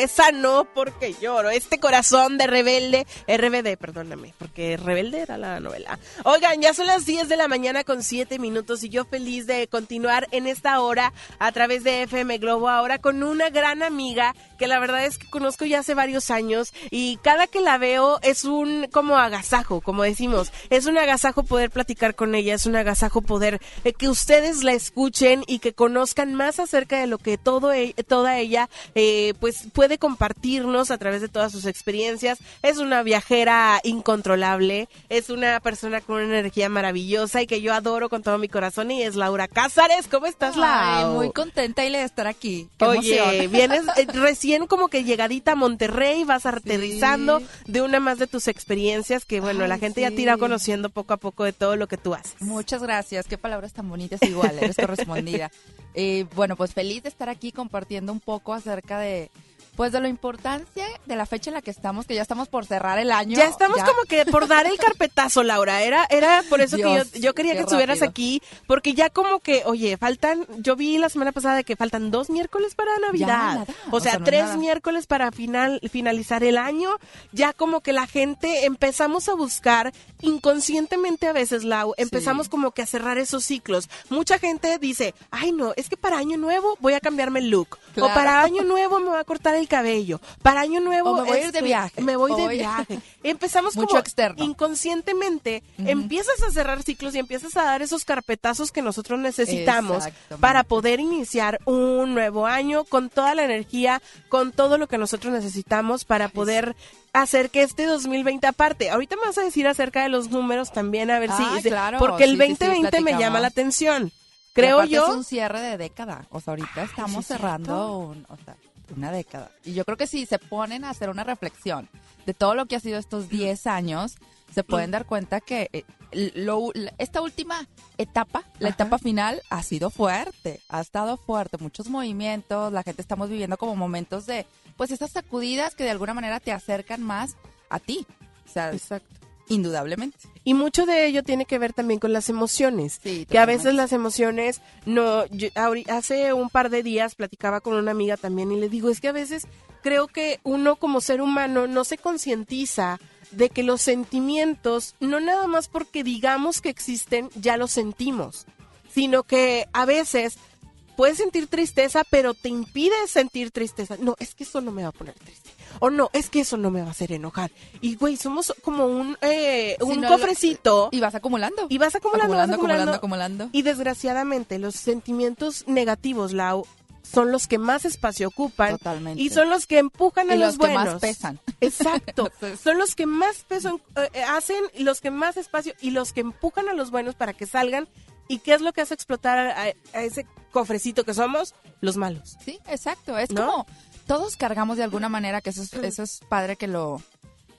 Esa no porque lloro. Este corazón de rebelde, RBD, perdóname, porque rebelde era la novela. Oigan, ya son las 10 de la mañana con 7 minutos y yo feliz de continuar en esta hora a través de FM Globo ahora con una gran amiga que la verdad es que conozco ya hace varios años y cada que la veo es un como agasajo, como decimos, es un agasajo poder platicar con ella, es un agasajo poder eh, que ustedes la escuchen y que conozcan más acerca de lo que todo e- toda ella eh, pues puede compartirnos a través de todas sus experiencias. Es una viajera incontrolable, es una persona con una energía maravillosa y que yo adoro con todo mi corazón y es Laura Cázares. ¿Cómo estás, Ay, Lau? muy contenta y de estar aquí. Qué Oye, emoción. [laughs] vienes eh, recién como que llegadita a Monterrey, vas aterrizando de una más de tus experiencias que, bueno, la gente ya te irá conociendo poco a poco de todo lo que tú haces. Muchas gracias, qué palabras tan bonitas igual, eres correspondida. [laughs] Eh, bueno, pues feliz de estar aquí compartiendo un poco acerca de Pues de la importancia de la fecha en la que estamos, que ya estamos por cerrar el año. Ya estamos como que por dar el carpetazo, Laura. Era, era por eso Dios, que yo, yo quería que estuvieras rápido. aquí, porque ya como que, oye, faltan, yo vi la semana pasada de que faltan dos miércoles para Navidad. nada, o o sea, sea, no es tres nada. miércoles para final, finalizar el año. Ya como que la gente empezamos a buscar inconscientemente a veces, Lau, empezamos como que a cerrar esos ciclos. Mucha gente dice, ay no, es que para año nuevo voy a cambiarme el look. O Claro. para año nuevo me voy a cortar el cabello. Para año nuevo O me voy a ir de viaje. Me voy de viaje. Empezamos [laughs] Mucho como externo. inconscientemente empiezas a cerrar ciclos y empiezas a dar esos carpetazos que nosotros necesitamos para poder iniciar un nuevo año con toda la energía, con todo lo que nosotros necesitamos para poder hacer que este 2020 aparte. Ahorita me vas a decir acerca de los números también a ver Ah, si claro. porque el Sí, sí, sí, 2020 me llama la atención. Creo yo Es un cierre de década. O sea, ahorita estamos cerrando un- o sea, una década. Y yo creo que si se ponen a hacer una reflexión de todo lo que ha sido estos 10 años, se pueden dar cuenta que eh, lo- esta última etapa, la Ajá. etapa final, ha sido fuerte. Ha estado fuerte. Muchos movimientos, la gente estamos viviendo como momentos de, pues, esas sacudidas que de alguna manera te acercan más a ti. O sea, indudablemente. Y mucho de ello tiene que ver también con las emociones. Sí, que a veces las emociones no. yo- hace un par de días platicaba con una amiga también y le digo, es que a veces creo que uno como ser humano no se concientiza de que los sentimientos, no nada más porque digamos que existen, ya los sentimos, sino que a veces puedes sentir tristeza, pero te impide sentir tristeza. No, es que eso no me va a poner triste. O no, es que eso no me va a hacer enojar. Y, güey, somos como un, eh, un no, cofrecito. Y vas acumulando. Y vas acumulando, Acumulando, acumulando, acumulando. acumulando. Y desgraciadamente, los sentimientos negativos, Lau, son los que más espacio ocupan. Totalmente. Y son los que empujan a Y los, los que más buenos. pesan. Exacto. [laughs] son los que más peso eh, eh, hacen, los que más espacio y los que empujan a los buenos para que salgan. ¿Y qué es lo que hace explotar a, a ese cofrecito que somos? Los malos. Sí, exacto. Es ¿No? como todos cargamos de alguna manera, que eso es, eso es padre que lo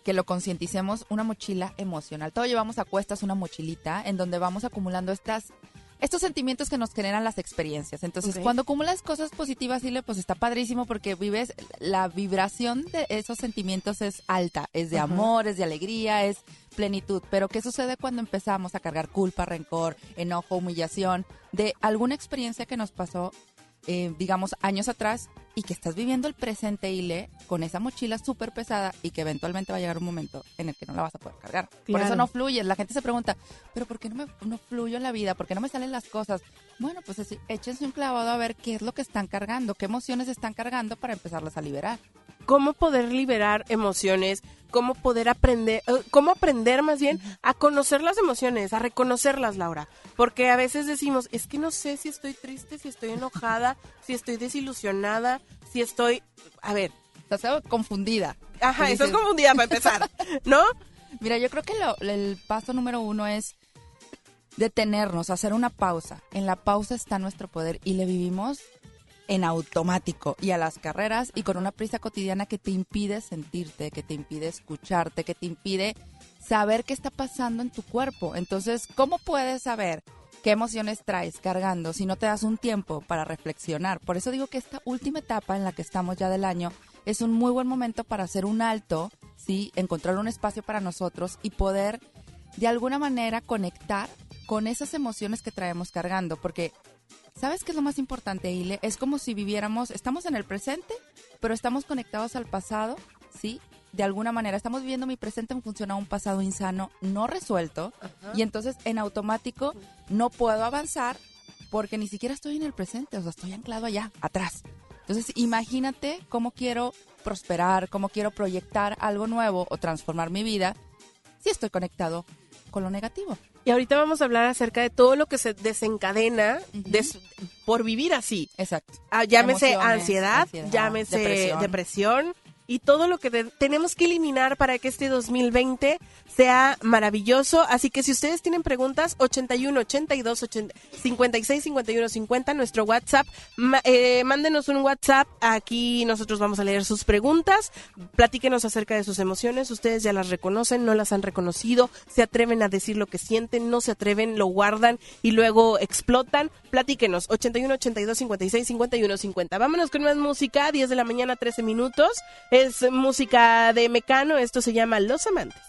que lo concienticemos, una mochila emocional. Todos llevamos a cuestas una mochilita en donde vamos acumulando estas estos sentimientos que nos generan las experiencias. Entonces, cuando acumulas cosas positivas, Ile, pues está padrísimo porque vives, la vibración de esos sentimientos es alta, es de amor, es de alegría, es plenitud. Pero, ¿qué sucede cuando empezamos a cargar culpa, rencor, enojo, humillación de alguna experiencia que nos pasó eh, digamos, años atrás y que estás viviendo el presente, Ile, con esa mochila súper pesada y que eventualmente va a llegar un momento en el que no la vas a poder cargar. Por eso no fluyes. La gente se pregunta, ¿pero por qué no, me, no fluyo en la vida? ¿Por qué no me salen las cosas? Bueno, pues así, échense un clavado a ver qué es lo que están cargando, qué emociones están cargando para empezarlas a liberar. cómo poder liberar emociones, cómo poder aprender, eh, cómo aprender más bien a conocer las emociones, a reconocerlas, Laura. Porque a veces decimos, es que no sé si estoy triste, si estoy enojada, si estoy desilusionada, si estoy... A ver. Estás confundida. Ajá, estás dices- confundida para empezar, [laughs] ¿no? Mira, yo creo que lo- el paso número uno es detenernos, hacer una pausa. En la pausa está nuestro poder y le vivimos en automático y a las carreras y con una prisa cotidiana que te impide sentirte, que te impide escucharte, que te impide saber qué está pasando en tu cuerpo. Entonces, ¿cómo puedes saber qué emociones traes cargando si no te das un tiempo para reflexionar? Por eso digo que esta última etapa en la que estamos ya del año es un muy buen momento para hacer un alto, ¿sí? Encontrar un espacio para nosotros y poder de alguna manera conectar con esas emociones que traemos cargando, porque ¿sabes qué es lo más importante, Ile? Es como si viviéramos, estamos en el presente, pero estamos conectados al pasado, ¿sí? De alguna manera, estamos viviendo mi presente en función a un pasado insano no resuelto, y entonces en automático no puedo avanzar porque ni siquiera estoy en el presente, o sea, estoy anclado allá, atrás. Entonces, imagínate cómo quiero prosperar, cómo quiero proyectar algo nuevo o transformar mi vida si estoy conectado con lo negativo. Y ahorita vamos a hablar acerca de todo lo que se desencadena des- por vivir así. Exacto. Ah, llámese ansiedad, ansiedad, llámese depresión. depresión y todo lo que tenemos que eliminar para que este 2020 sea maravilloso. Así que si ustedes tienen preguntas, 81 82 80, 56 51 50, nuestro WhatsApp, eh, mándenos un WhatsApp. Aquí nosotros vamos a leer sus preguntas. Platíquenos acerca de sus emociones. Ustedes ya las reconocen, no las han reconocido, se atreven a decir lo que sienten, no se atreven, lo guardan y luego explotan. Platíquenos, 81 82 56 51 50. Vámonos con más música, 10 de la mañana, 13 minutos. Es música de Mecano, esto se llama Los Amantes.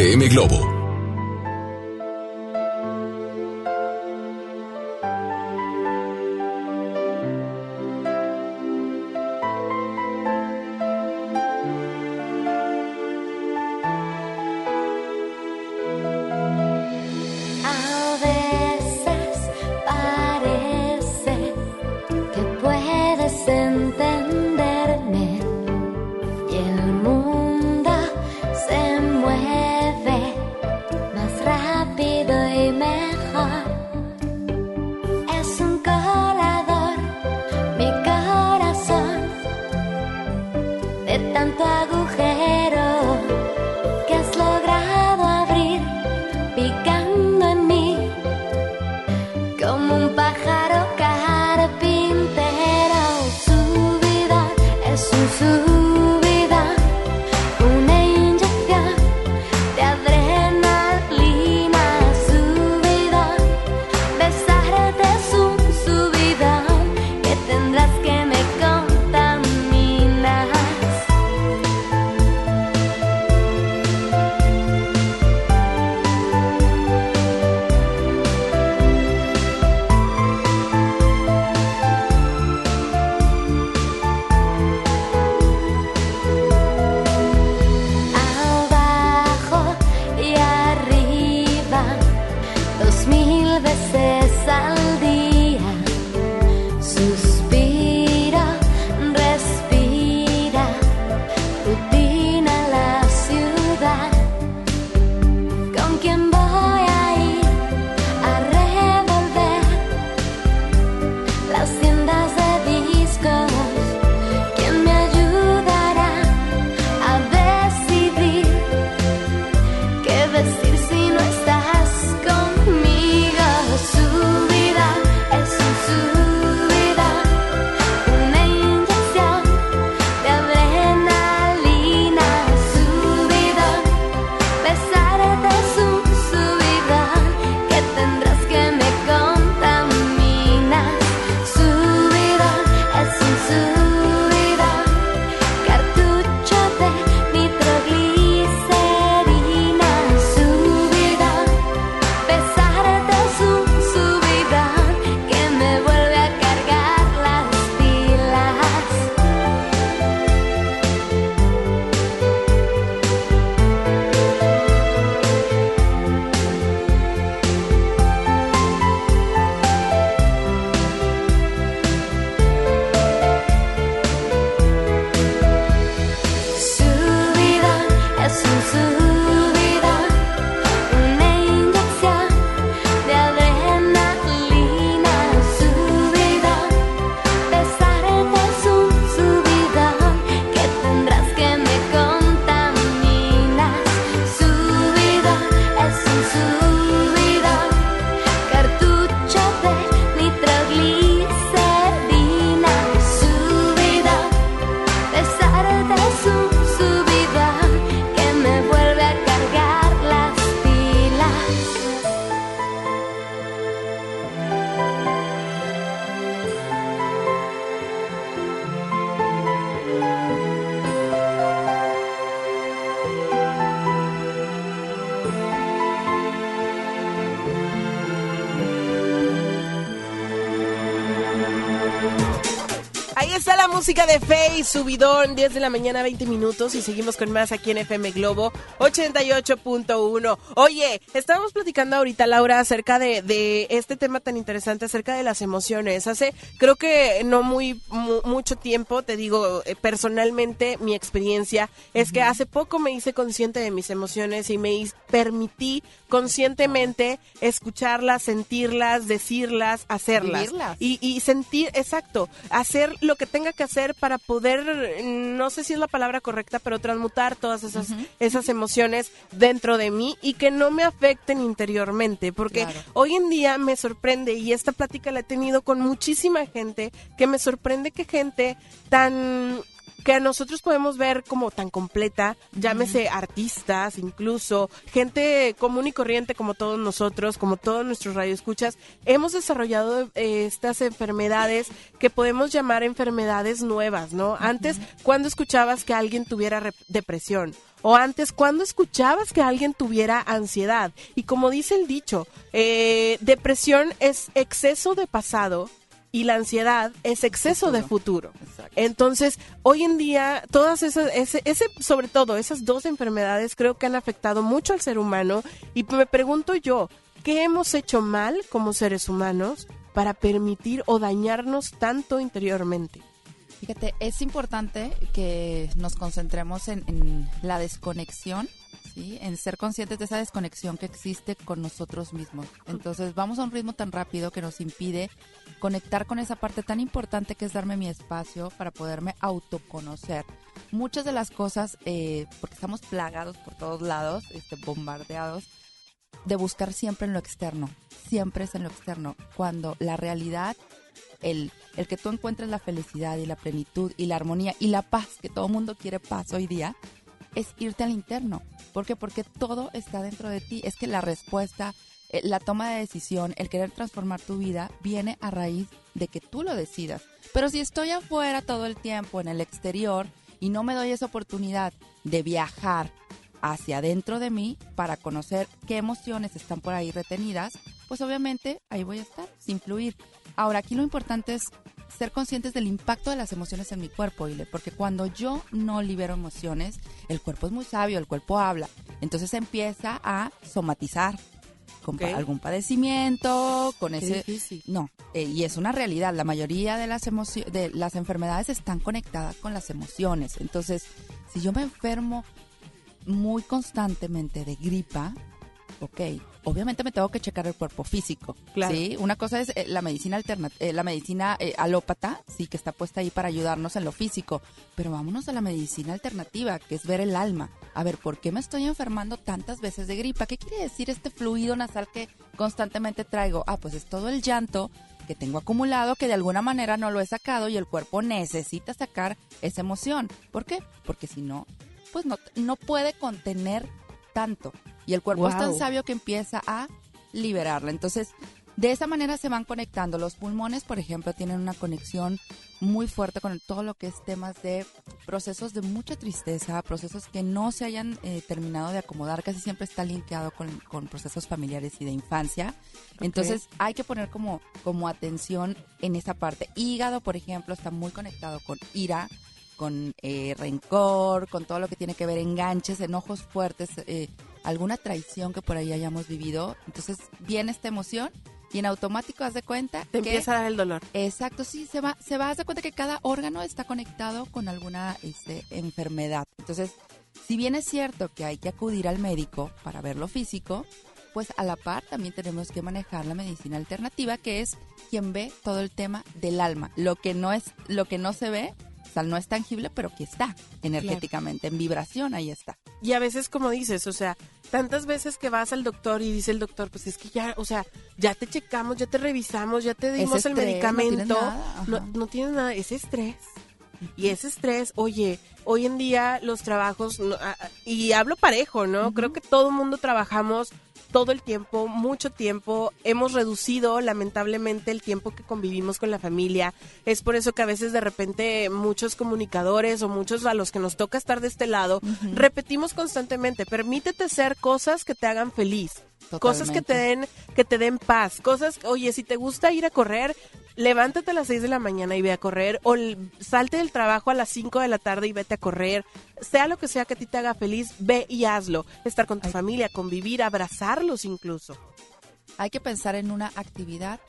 FM Globo. De Face, subidón, 10 de la mañana, 20 minutos y seguimos con más aquí en FM Globo 88.1. Oye, estábamos platicando ahorita, Laura, acerca de, de este tema tan interesante, acerca de las emociones. Hace, creo que no muy mu- mucho tiempo, te digo, eh, personalmente, mi experiencia es que hace poco me hice consciente de mis emociones y me permití conscientemente escucharlas, sentirlas, decirlas, hacerlas. Vivirlas. Y, y sentir, exacto, hacer lo que tenga que hacer para poder, no sé si es la palabra correcta, pero transmutar todas esas, esas emociones dentro de mí y que no me afecten interiormente. Porque Claro. hoy en día me sorprende, y esta plática la he tenido con muchísima gente, que me sorprende que gente tan que a nosotros podemos ver como tan completa, llámese artistas, incluso gente común y corriente como todos nosotros, como todos nuestros radioescuchas, hemos desarrollado eh, estas enfermedades que podemos llamar enfermedades nuevas, ¿no? Antes, ¿cuándo escuchabas que alguien tuviera depresión? O antes, ¿cuándo escuchabas que alguien tuviera ansiedad? Y como dice el dicho, eh, depresión es exceso de pasado y la ansiedad es exceso de futuro. Entonces, hoy en día, todas esas, ese, ese, sobre todo esas dos enfermedades creo que han afectado mucho al ser humano y me pregunto yo, ¿qué hemos hecho mal como seres humanos para permitir o dañarnos tanto interiormente? Fíjate, es importante que nos concentremos en, en la desconexión, ¿sí? En ser conscientes de esa desconexión que existe con nosotros mismos. Entonces, vamos a un ritmo tan rápido que nos impide conectar con esa parte tan importante que es darme mi espacio para poderme autoconocer. Muchas de las cosas, eh, porque estamos plagados por todos lados, este, bombardeados, de buscar siempre en lo externo. Siempre es en lo externo. Cuando la realidad el, el que tú encuentres la felicidad y la plenitud y la armonía y la paz, que todo mundo quiere paz hoy día, es irte al interno. ¿Por qué? Porque todo está dentro de ti. Es que la respuesta, eh, la toma de decisión, el querer transformar tu vida, viene a raíz de que tú lo decidas. Pero si estoy afuera todo el tiempo, en el exterior, y no me doy esa oportunidad de viajar hacia adentro de mí para conocer qué emociones están por ahí retenidas, pues obviamente ahí voy a estar, sin fluir. Ahora, aquí lo importante es ser conscientes del impacto de las emociones en mi cuerpo, Ile, porque cuando yo no libero emociones, el cuerpo es muy sabio, el cuerpo habla. Entonces empieza a somatizar con pa- algún padecimiento, con Qué ese... difícil. No, eh, y es una realidad. La mayoría de las, de las enfermedades están conectadas con las emociones. Entonces, si yo me enfermo muy constantemente de gripa, ok, obviamente me tengo que checar el cuerpo físico, Claro. ¿sí? Una cosa es eh, la medicina alterna- eh, la medicina eh, alópata, sí, que está puesta ahí para ayudarnos en lo físico, pero vámonos a la medicina alternativa, que es ver el alma. A ver, ¿por qué me estoy enfermando tantas veces de gripa? ¿Qué quiere decir este fluido nasal que constantemente traigo? Ah, pues es todo el llanto que tengo acumulado que de alguna manera no lo he sacado y el cuerpo necesita sacar esa emoción. ¿Por qué? Porque si no, pues no, no puede contener tanto. Y el cuerpo es tan sabio que empieza a liberarla. Entonces, de esa manera se van conectando. Los pulmones, por ejemplo, tienen una conexión muy fuerte con todo lo que es temas de procesos de mucha tristeza, procesos que no se hayan eh, terminado de acomodar, casi siempre está linkeado con, con procesos familiares y de infancia. Entonces hay que poner como, como atención en esa parte. Hígado, por ejemplo, está muy conectado con ira, con eh, rencor, con todo lo que tiene que ver enganches, enojos fuertes, eh, alguna traición que por ahí hayamos vivido. Entonces viene esta emoción y en automático haz de cuenta Te que- empieza a dar el dolor. Exacto, sí, se va, se va a dar cuenta que cada órgano está conectado con alguna este, enfermedad. Entonces, si bien es cierto que hay que acudir al médico para ver lo físico, pues a la par también tenemos que manejar la medicina alternativa, que es quien ve todo el tema del alma, lo que no es, lo que no se ve, no es tangible, pero que está energéticamente, en vibración, ahí está. Y a veces, como dices, o sea, tantas veces que vas al doctor y dice el doctor, pues es que ya, o sea, ya te checamos, ya te revisamos, ya te dimos el estrés, no medicamento. tienes nada, No, no tienes nada, es estrés. Y ese estrés, oye, hoy en día los trabajos, y hablo parejo, ¿no? Creo que todo el mundo trabajamos todo el tiempo, mucho tiempo. Hemos reducido, lamentablemente, el tiempo que convivimos con la familia. Es por eso que a veces de repente muchos comunicadores o muchos a los que nos toca estar de este lado, repetimos constantemente, permítete ser cosas que te hagan feliz. Cosas que te den que te den paz, cosas, oye, si te gusta ir a correr, levántate a las 6 de la mañana y ve a correr, o salte del trabajo a las 5 de la tarde y vete a correr, sea lo que sea que a ti te haga feliz, ve y hazlo. Estar con tu familia, convivir, abrazarlos incluso. Hay que pensar en una actividad,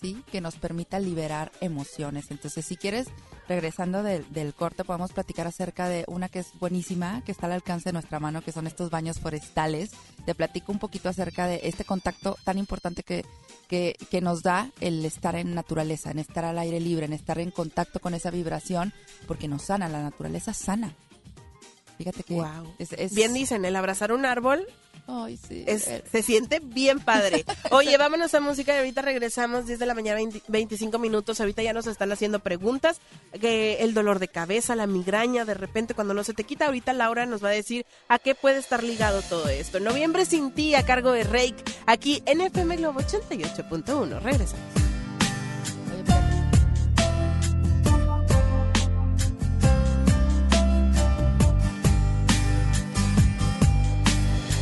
¿sí? Que nos permita liberar emociones. Entonces, si quieres, regresando del, del corte, podemos platicar acerca de una que es buenísima, que está al alcance de nuestra mano, que son estos baños forestales. Te platico un poquito acerca de este contacto tan importante que, que, que nos da el estar en naturaleza, en estar al aire libre, en estar en contacto con esa vibración, porque nos sana, la naturaleza sana. Fíjate que es, es- Bien dicen, el abrazar un árbol Ay, sí. es- se siente bien padre. [laughs] Oye, vámonos a música y ahorita regresamos 10 de la mañana, 20 25 minutos. Ahorita ya nos están haciendo preguntas. Que el dolor de cabeza, la migraña, de repente cuando no se te quita. Ahorita Laura nos va a decir a qué puede estar ligado todo esto. Noviembre sin ti a cargo de Rake, aquí en FM Globo 88.1. Regresamos.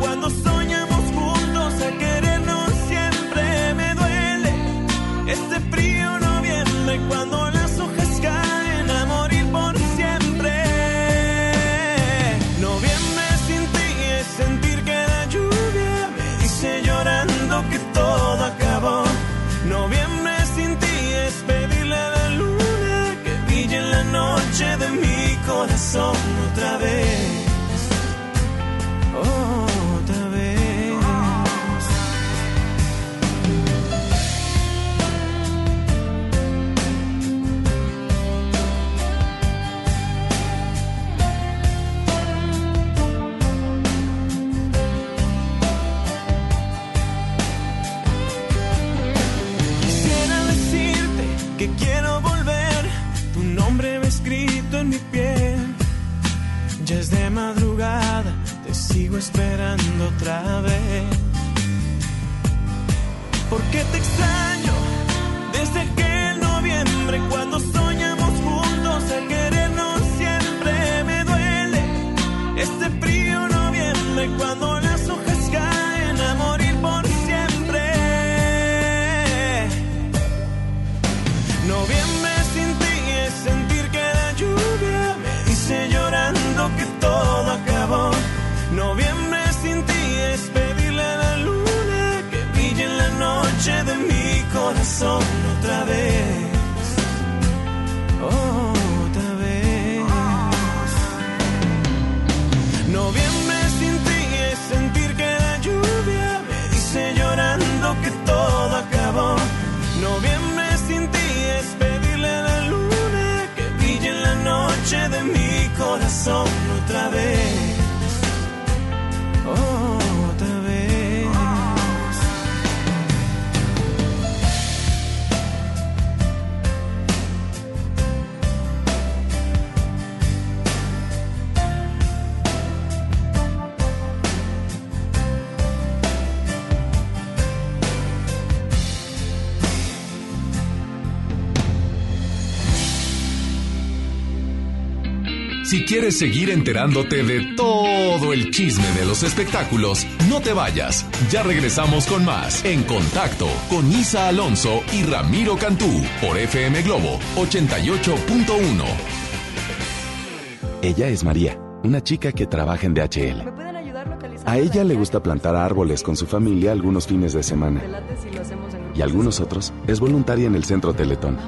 Cuando soñamos juntos a querernos siempre me duele este frío noviembre cuando las hojas caen a morir por siempre. Noviembre sin ti es sentir que la lluvia me dice llorando que todo acabó. Noviembre sin ti es pedirle a la luna que brille en la noche de mi corazón Ya es de madrugada, te sigo esperando otra vez. ¿Por qué te extraño? Desde aquel noviembre cuando soñamos juntos a querernos siempre me duele. Este frío noviembre cuando corazón quieres seguir enterándote de todo el chisme de los espectáculos, no te vayas. Ya regresamos con más En Contacto con Isa Alonso y Ramiro Cantú por FM Globo 88.1. Ella es María, una chica que trabaja en DHL. pueden ayudar localizando A ella le gusta plantar árboles con su familia algunos fines de semana. Y algunos otros es voluntaria en el centro Teletón.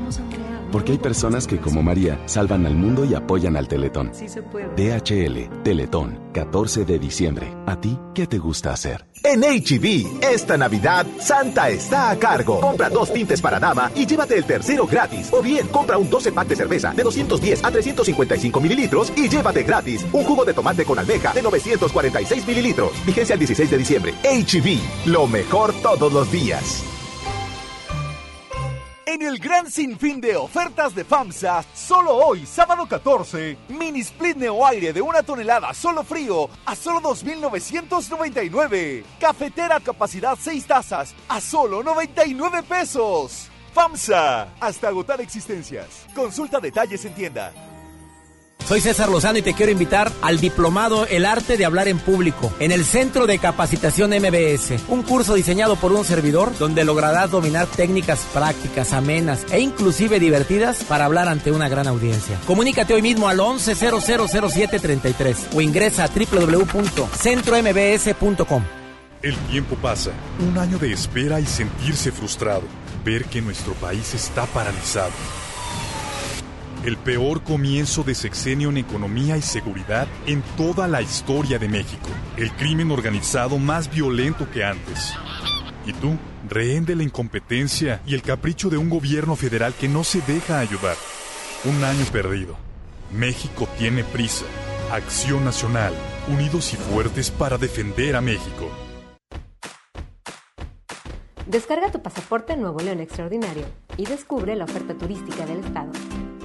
Porque hay personas que, como María, salvan al mundo y apoyan al Teletón. Sí se puede. DHL, Teletón, 14 de diciembre. ¿A ti qué te gusta hacer? En HB, esta Navidad, Santa está a cargo. Compra dos tintes para dama y llévate el tercero gratis. O bien, compra un 12 pack de cerveza de 210 a 355 mililitros y llévate gratis un jugo de tomate con almeja de 946 mililitros. Vigencia el 16 de diciembre. HB, lo mejor todos los días. En el gran sinfín de ofertas de FAMSA, solo hoy, sábado 14, mini split neo aire de una tonelada solo frío a solo 2.999. Cafetera capacidad 6 tazas a solo 99 pesos. FAMSA, hasta agotar existencias. Consulta detalles en tienda. Soy César Lozano y te quiero invitar al diplomado El arte de hablar en público en el Centro de Capacitación MBS, un curso diseñado por un servidor donde lograrás dominar técnicas prácticas, amenas e inclusive divertidas para hablar ante una gran audiencia. Comunícate hoy mismo al 11000733 o ingresa a www.centrombs.com. El tiempo pasa, un año de espera y sentirse frustrado, ver que nuestro país está paralizado. El peor comienzo de sexenio en economía y seguridad en toda la historia de México. El crimen organizado más violento que antes. Y tú, rehén de la incompetencia y el capricho de un gobierno federal que no se deja ayudar. Un año perdido. México tiene prisa. Acción Nacional. Unidos y fuertes para defender a México. Descarga tu pasaporte Nuevo León Extraordinario y descubre la oferta turística del Estado.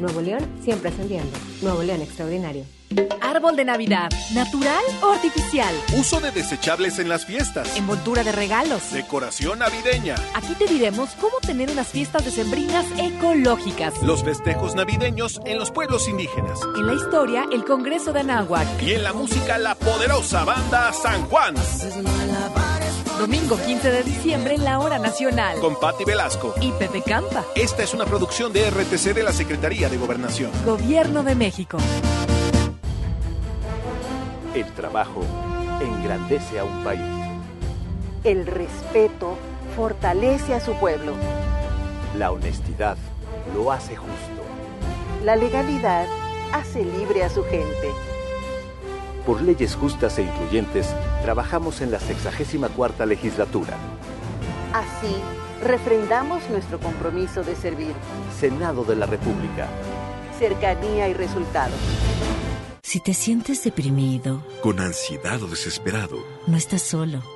Nuevo León siempre ascendiendo. Nuevo León Extraordinario. Árbol de Navidad, ¿natural o artificial? Uso de desechables en las fiestas. Envoltura de regalos. Decoración navideña. Aquí te diremos cómo tener unas fiestas decembrinas ecológicas. Los festejos navideños en los pueblos indígenas. En la historia, el Congreso de Anáhuac. Y en la música, la poderosa banda San Juan. Domingo 15 de diciembre en la Hora Nacional. Con Patti Velasco. Y Pepe Campa. Esta es una producción de RTC de la Secretaría de Gobernación. Gobierno de México. El trabajo engrandece a un país. El respeto fortalece a su pueblo. La honestidad lo hace justo. La legalidad hace libre a su gente. Por leyes justas e incluyentes, trabajamos en la 64 legislatura. Así, refrendamos nuestro compromiso de servir. Senado de la República. Cercanía y resultados. Si te sientes deprimido, con ansiedad o desesperado, no estás solo.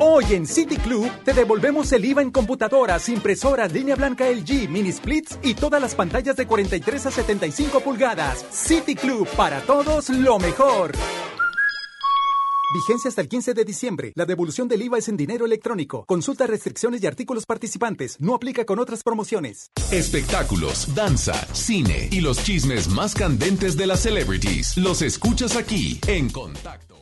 Hoy en City Club te devolvemos el IVA en computadoras, impresoras, línea blanca LG, mini splits y todas las pantallas de 43 a 75 pulgadas. City Club, para todos lo mejor. Vigencia hasta el 15 de diciembre. La devolución del IVA es en dinero electrónico. Consulta restricciones y artículos participantes. No aplica con otras promociones. Espectáculos, danza, cine y los chismes más candentes de las celebrities. Los escuchas aquí en Contacto.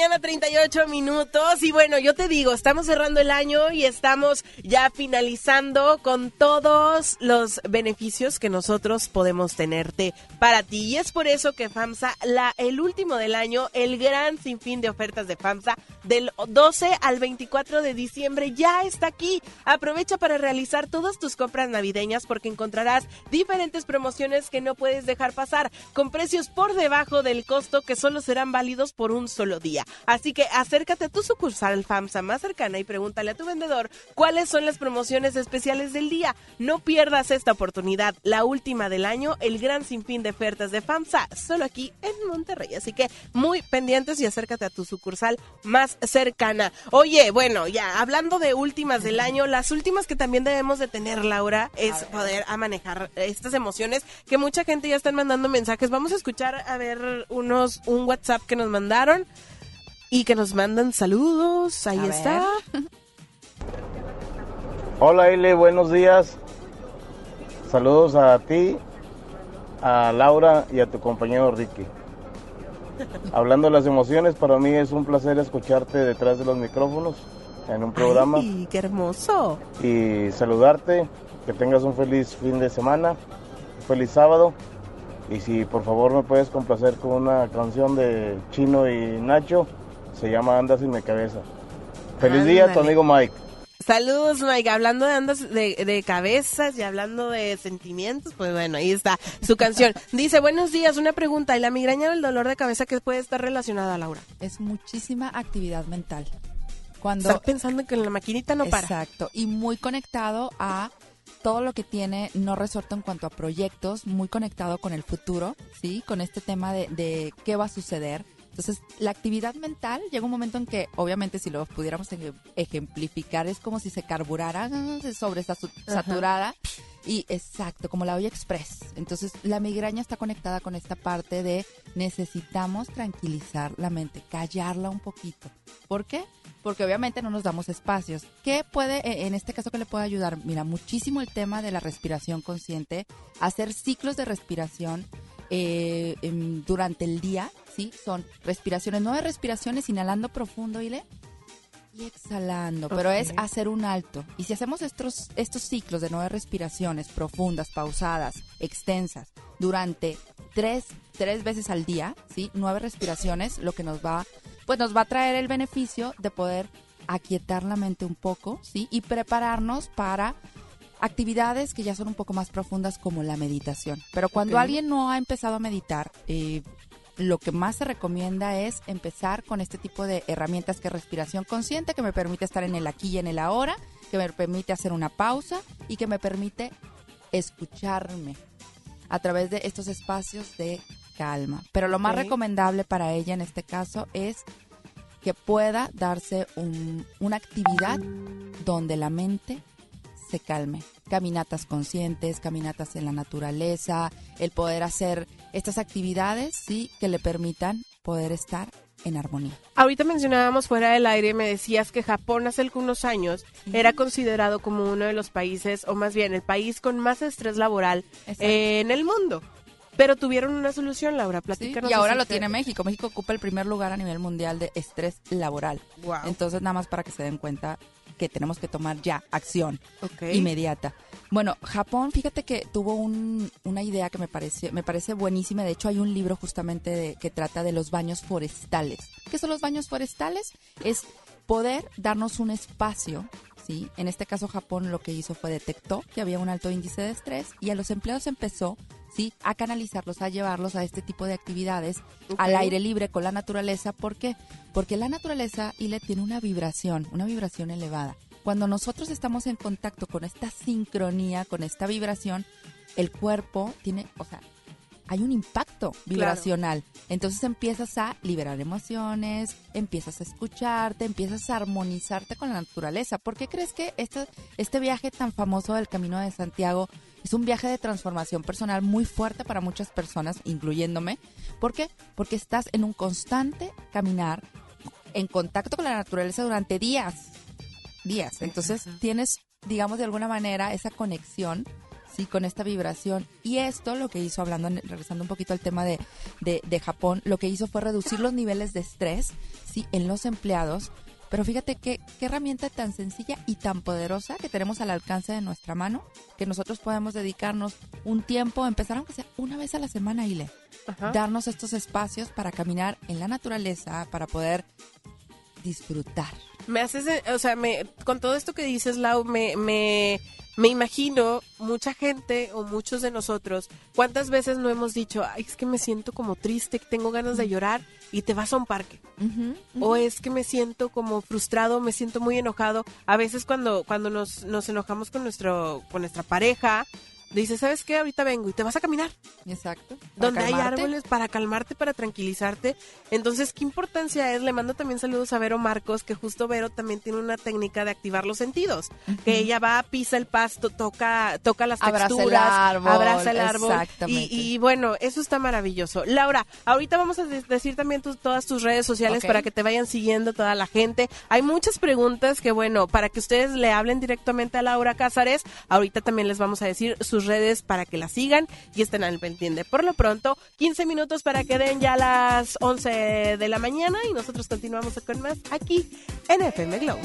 Mañana, 38 minutos. Y bueno, yo te digo, estamos cerrando el año y estamos ya finalizando con todos los beneficios que nosotros podemos tenerte para ti. Y es por eso que FAMSA, la, el último del año, el gran sinfín de ofertas de FAMSA, del 12 al 24 de diciembre, ya está aquí. Aprovecha para realizar todas tus compras navideñas porque encontrarás diferentes promociones que no puedes dejar pasar, con precios por debajo del costo que solo serán válidos por un solo día. Así que acércate a tu sucursal FAMSA más cercana y pregúntale a tu vendedor cuáles son las promociones especiales del día. No pierdas esta oportunidad, la última del año, el gran sinfín de ofertas de FAMSA, solo aquí en Monterrey. Así que muy pendientes y acércate a tu sucursal más cercana. Oye, bueno, ya hablando de últimas del año, las últimas que también debemos de tener, Laura, es poder a manejar estas emociones que mucha gente ya están mandando mensajes. Vamos a escuchar a ver unos un WhatsApp que nos mandaron y que nos mandan saludos. Ahí A ver. [laughs] Hola Ile, buenos días. Saludos a ti, a Laura y a tu compañero Ricky. Hablando de las emociones, para mí es un placer escucharte detrás de los micrófonos en un programa Ay, qué hermoso. y saludarte. Que tengas un feliz fin de semana, un feliz sábado. Y si por favor me puedes complacer con una canción de Chino y Nacho, se llama Andas sin mi cabeza. Feliz día, tu amigo Mike. Saludos, Mike. Hablando de andas de, de cabezas y hablando de sentimientos, pues bueno, ahí está su canción. [laughs] Dice, buenos días, una pregunta. ¿Y la migraña o el dolor de cabeza que puede estar relacionada, Laura? Es muchísima actividad mental. Cuando Estar pensando que la maquinita no para. Exacto, y muy conectado a todo lo que tiene no resuelto en cuanto a proyectos, muy conectado con el futuro, ¿sí? Con este tema de, de qué va a suceder. Entonces, la actividad mental llega un momento en que, obviamente, si lo pudiéramos ej- ejemplificar, es como si se carburara, ah, se sobresaturada. Y exacto, como la olla express. Entonces, la migraña está conectada con esta parte de necesitamos tranquilizar la mente, callarla un poquito. ¿Por qué? Porque obviamente no nos damos espacios. ¿Qué puede, eh, en este caso, que le puede ayudar? Mira, muchísimo el tema de la respiración consciente, hacer ciclos de respiración eh, em, durante el día, ¿sí? Son respiraciones, nueve respiraciones, inhalando profundo, ¿ile? y exhalando, pero es hacer un alto. Y si hacemos estos, estos ciclos de nueve respiraciones profundas, pausadas, extensas, durante tres, tres veces al día, ¿sí? Nueve respiraciones, lo que nos va, pues nos va a traer el beneficio de poder aquietar la mente un poco, ¿sí? Y prepararnos para actividades que ya son un poco más profundas como la meditación. Pero cuando alguien no ha empezado a meditar, eh, lo que más se recomienda es empezar con este tipo de herramientas que es respiración consciente, que me permite estar en el aquí y en el ahora, que me permite hacer una pausa y que me permite escucharme a través de estos espacios de calma. Pero lo más recomendable para ella en este caso es que pueda darse un- una actividad donde la mente se calme. Caminatas conscientes, caminatas en la naturaleza, el poder hacer estas actividades, sí, que le permitan poder estar en armonía. Ahorita mencionábamos fuera del aire, me decías que Japón hace algunos años era considerado como uno de los países, o más bien el país con más estrés laboral eh, en el mundo. Pero tuvieron una solución, Laura, Sí, platícanos. y ahora lo tiene México. México ocupa el primer lugar a nivel mundial de estrés laboral. Wow. Entonces, nada más para que se den cuenta que tenemos que tomar ya acción Ok. inmediata. Bueno, Japón, fíjate que tuvo un- una idea que me parece, me parece buenísima. De hecho, hay un libro justamente de- que trata de los baños forestales. ¿Qué son los baños forestales? Es poder darnos un espacio, ¿sí? En este caso, Japón lo que hizo fue detectó que había un alto índice de estrés y a los empleados empezó, ¿sí? A canalizarlos, a llevarlos a este tipo de actividades al aire libre con la naturaleza. ¿Por qué? Porque la naturaleza, y le tiene una vibración, una vibración elevada. Cuando nosotros estamos en contacto con esta sincronía, con esta vibración, el cuerpo tiene, o sea, hay un impacto vibracional. Entonces empiezas a liberar emociones, empiezas a escucharte, empiezas a armonizarte con la naturaleza. ¿Por qué crees que este, este viaje tan famoso del Camino de Santiago es un viaje de transformación personal muy fuerte para muchas personas, incluyéndome. ¿Por qué? Porque estás en un constante caminar en contacto con la naturaleza durante días. Días. Entonces tienes, digamos, de alguna manera esa conexión sí, con esta vibración. Y esto lo que hizo, hablando, regresando un poquito al tema de, de, de Japón, lo que hizo fue reducir los niveles de estrés, sí, en los empleados. Pero fíjate qué, qué herramienta tan sencilla y tan poderosa que tenemos al alcance de nuestra mano, que nosotros podemos dedicarnos un tiempo, empezar aunque sea una vez a la semana, Ile, darnos estos espacios para caminar en la naturaleza, para poder disfrutar. Me haces, o sea, me, con todo esto que dices, Lau, me, me, me imagino mucha gente o muchos de nosotros, ¿cuántas veces no hemos dicho, Ay, es que me siento como triste, tengo ganas de llorar y te vas a un parque? O es que me siento como frustrado, me siento muy enojado. A veces cuando, cuando nos, nos enojamos con, nuestro, con nuestra pareja, dices, ¿sabes qué? Ahorita vengo y te vas a caminar. Exacto. Donde hay árboles para calmarte, para tranquilizarte. Entonces, ¿qué importancia es? Le mando también saludos a Vero Marcos, que justo Vero también tiene una técnica de activar los sentidos. Que ella va, pisa el pasto, toca, toca las Abraza el árbol, abraza el árbol. exactamente. Y, y bueno, eso está maravilloso. Laura, ahorita vamos a de- decir también tus- todas tus redes sociales para que te vayan siguiendo toda la gente. Hay muchas preguntas que, bueno, para que ustedes le hablen directamente a Laura Cázares, ahorita también les vamos a decir sus redes para que la sigan y estén al pendiente. Por lo pronto, 15 minutos para que den ya las 11 de la mañana y nosotros continuamos con más aquí en FM Globo.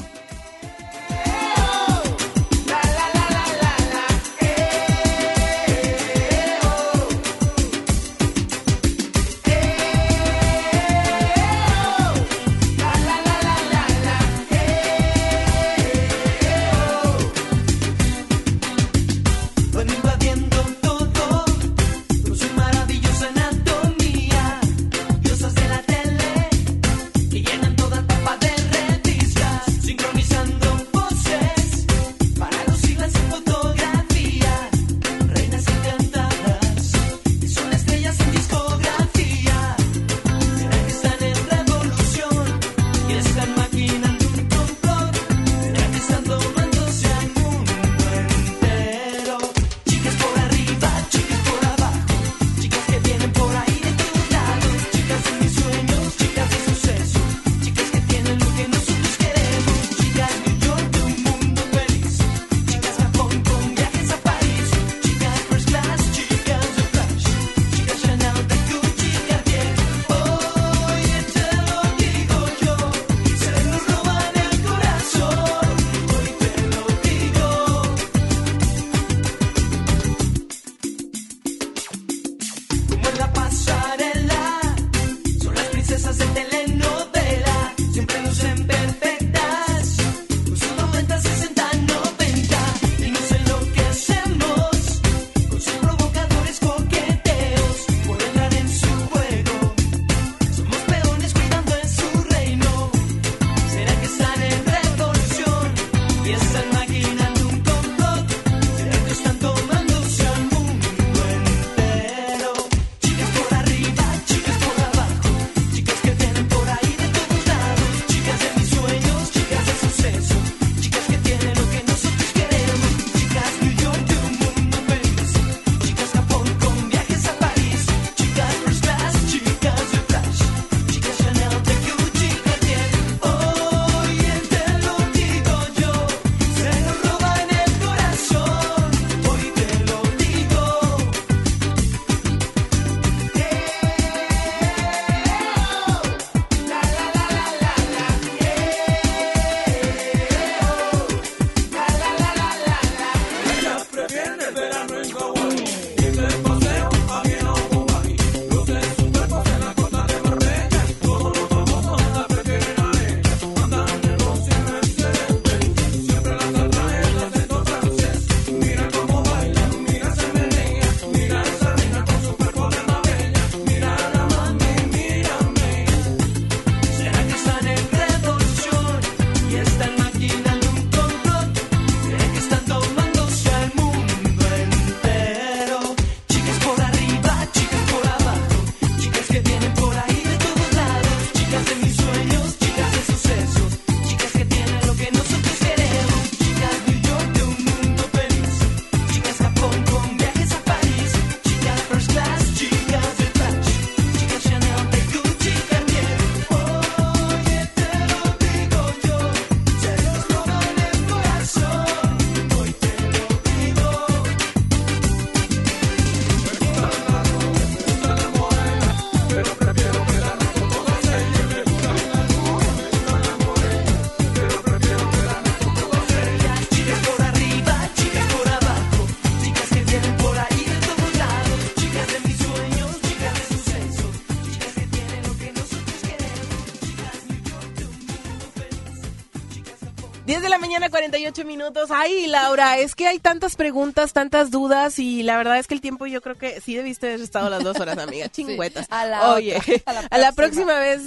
48 minutos. Ay, Laura, es que hay tantas preguntas, tantas dudas y la verdad es que el tiempo yo creo que sí debiste haber estado las dos horas, amiga. [laughs] Chingüetas. a la Oye, otra, a la [laughs] próxima vez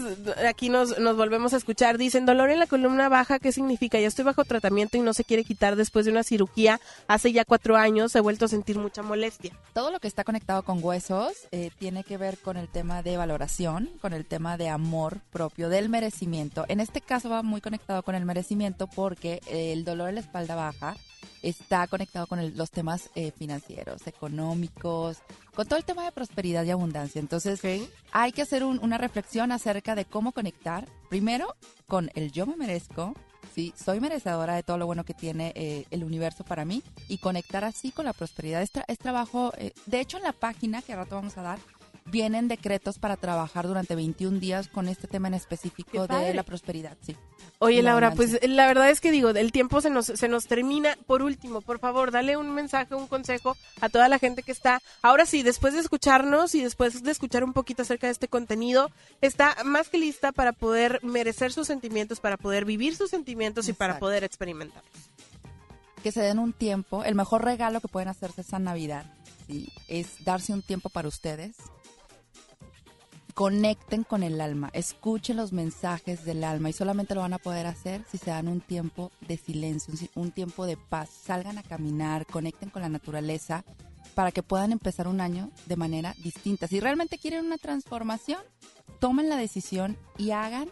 aquí nos, nos volvemos a escuchar. Dicen, dolor en la columna baja, ¿qué significa? Ya estoy bajo tratamiento y no se quiere quitar después de una cirugía. Hace ya cuatro años he vuelto a sentir mucha molestia. Todo lo que está conectado con huesos eh, tiene que ver con el tema de valoración, con el tema de amor propio, del merecimiento. En este caso va muy conectado con el merecimiento porque el dolor en la espalda baja está conectado con el- los temas eh, financieros, económicos, con todo el tema de prosperidad y abundancia. Entonces, hay que hacer un- una reflexión acerca de cómo conectar, primero, con el yo me merezco, ¿sí? Soy merecedora de todo lo bueno que tiene eh, el universo para mí y conectar así con la prosperidad. Es, tra- es trabajo, eh, de hecho, en la página que al rato vamos a dar, vienen decretos para trabajar durante 21 días con este tema en específico de la prosperidad, sí. Oye, la Laura, pues la verdad es que digo, el tiempo se nos, se nos termina. Por último, por favor, dale un mensaje, un consejo a toda la gente que está, ahora sí, después de escucharnos y después de escuchar un poquito acerca de este contenido, está más que lista para poder merecer sus sentimientos, para poder vivir sus sentimientos y para poder experimentar. que se den un tiempo. El mejor regalo que pueden hacerse esta Navidad ¿sí? es darse un tiempo para ustedes. Conecten con el alma, escuchen los mensajes del alma y solamente lo van a poder hacer si se dan un tiempo de silencio, un tiempo de paz. Salgan a caminar, conecten con la naturaleza para que puedan empezar un año de manera distinta. Si realmente quieren una transformación, tomen la decisión y hagan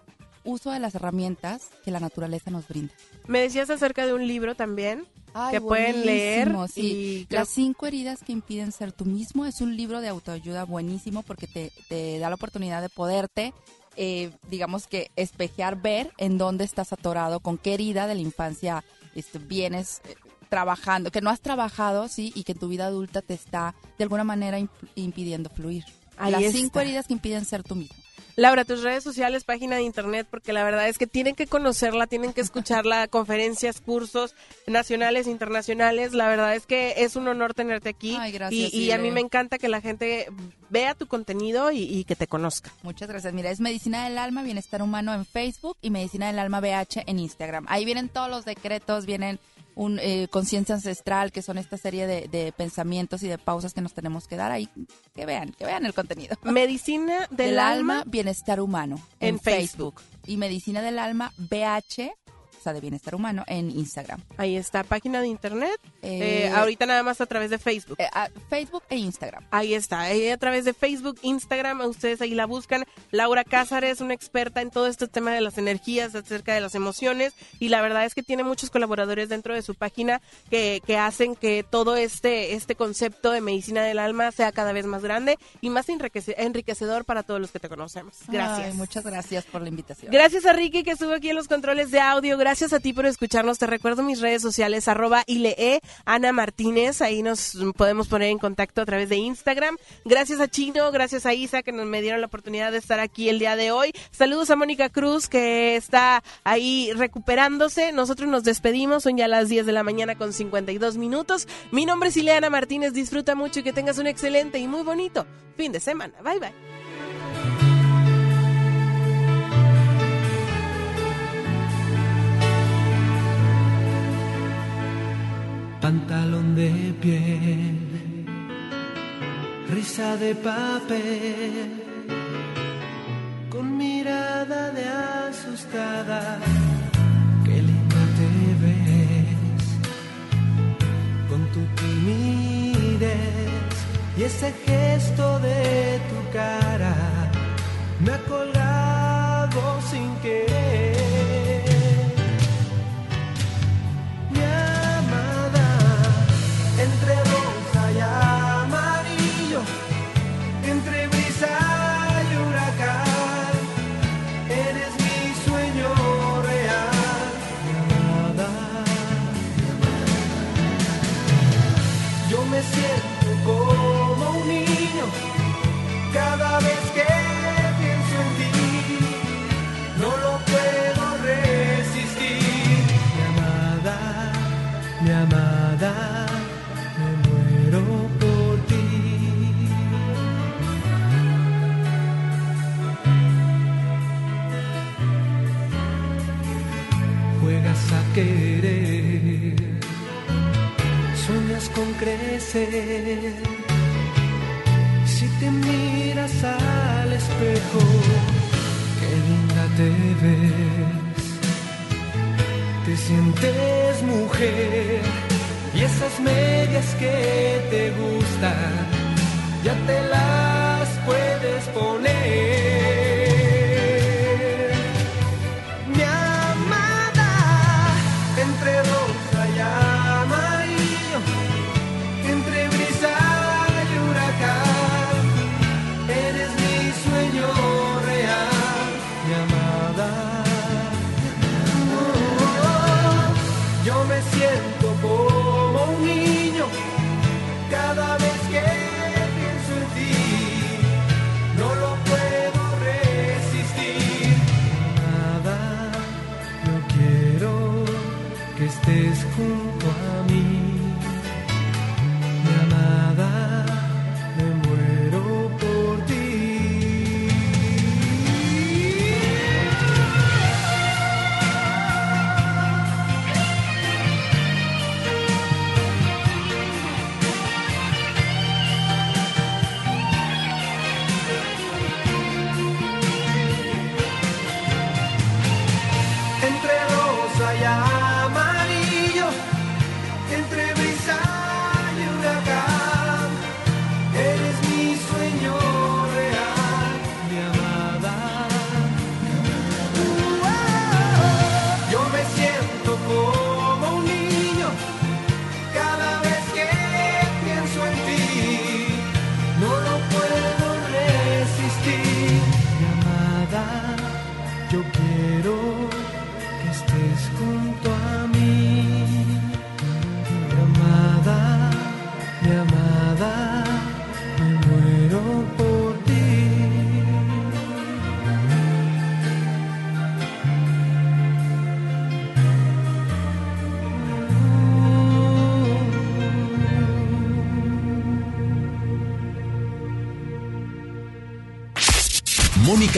uso de las herramientas que la naturaleza nos brinda. Me decías acerca de un libro también Ay, que pueden leer. sí. y Las cinco heridas que impiden ser tú mismo es un libro de autoayuda buenísimo porque te, te da la oportunidad de poderte, eh, digamos que espejear, ver en dónde estás atorado, con qué herida de la infancia este, vienes eh, trabajando, que no has trabajado, sí, y que en tu vida adulta te está de alguna manera imp- impidiendo fluir. Ahí Las está. cinco heridas que impiden ser tú mismo. Laura, tus redes sociales, página de internet, porque la verdad es que tienen que conocerla, tienen que escucharla, [laughs] conferencias, cursos nacionales, internacionales. La verdad es que es un honor tenerte aquí. Ay, gracias, y, y a mí me encanta que la gente vea tu contenido y, y que te conozca. Muchas gracias. Mira, es Medicina del Alma, Bienestar Humano en Facebook y Medicina del Alma BH en Instagram. Ahí vienen todos los decretos, vienen un eh, conciencia ancestral, que son esta serie de, de pensamientos y de pausas que nos tenemos que dar ahí. Que vean, que vean el contenido. [laughs] Medicina del, alma, Bienestar Humano en en, Facebook. Facebook. Y Medicina del Alma BH, o sea, de Bienestar Humano en Instagram. Ahí está, página de internet. Eh, Eh, ahorita nada más a través de Facebook. Eh, a- Facebook e Instagram. Ahí está, a través de Facebook, Instagram, ustedes ahí la buscan. Laura Cázares, una experta en todo este tema de las energías, acerca de las emociones, y la verdad es que tiene muchos colaboradores dentro de su página que, que hacen que todo este, este concepto de medicina del alma sea cada vez más grande y más enriquece- enriquecedor para todos los que te conocemos. Gracias. Ay, muchas gracias por la invitación. Gracias a Ricky que estuvo aquí en los controles de audio. Gracias a ti por escucharnos. Te recuerdo mis redes sociales, arroba ILE, Ana Martínez. Ahí nos podemos poner en contacto a través de Instagram. Gracias a Chino, gracias a Isa que nos me dieron la oportunidad de estar aquí el día de hoy. Saludos a Mónica Cruz que está ahí recuperándose. Nosotros nos despedimos. Son ya las 10 de la mañana con 52 minutos. Mi nombre es Ileana Martínez. Disfruta mucho y que tengas un excelente y muy bonito fin de semana. Bye bye. Pantalón de piel, risa de papel, con mirada de asustada, qué linda te ves, con tu timidez y ese gesto de tu cara, me ha colgado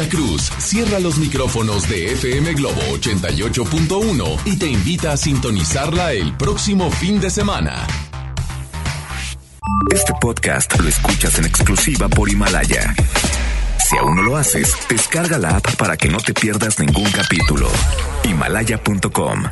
Cruz cierra los micrófonos de FM Globo 88.1 y te invita a sintonizarla el próximo fin de semana. Este podcast lo escuchas en exclusiva por Himalaya. Si aún no lo haces, descarga la app para que no te pierdas ningún capítulo. Himalaya.com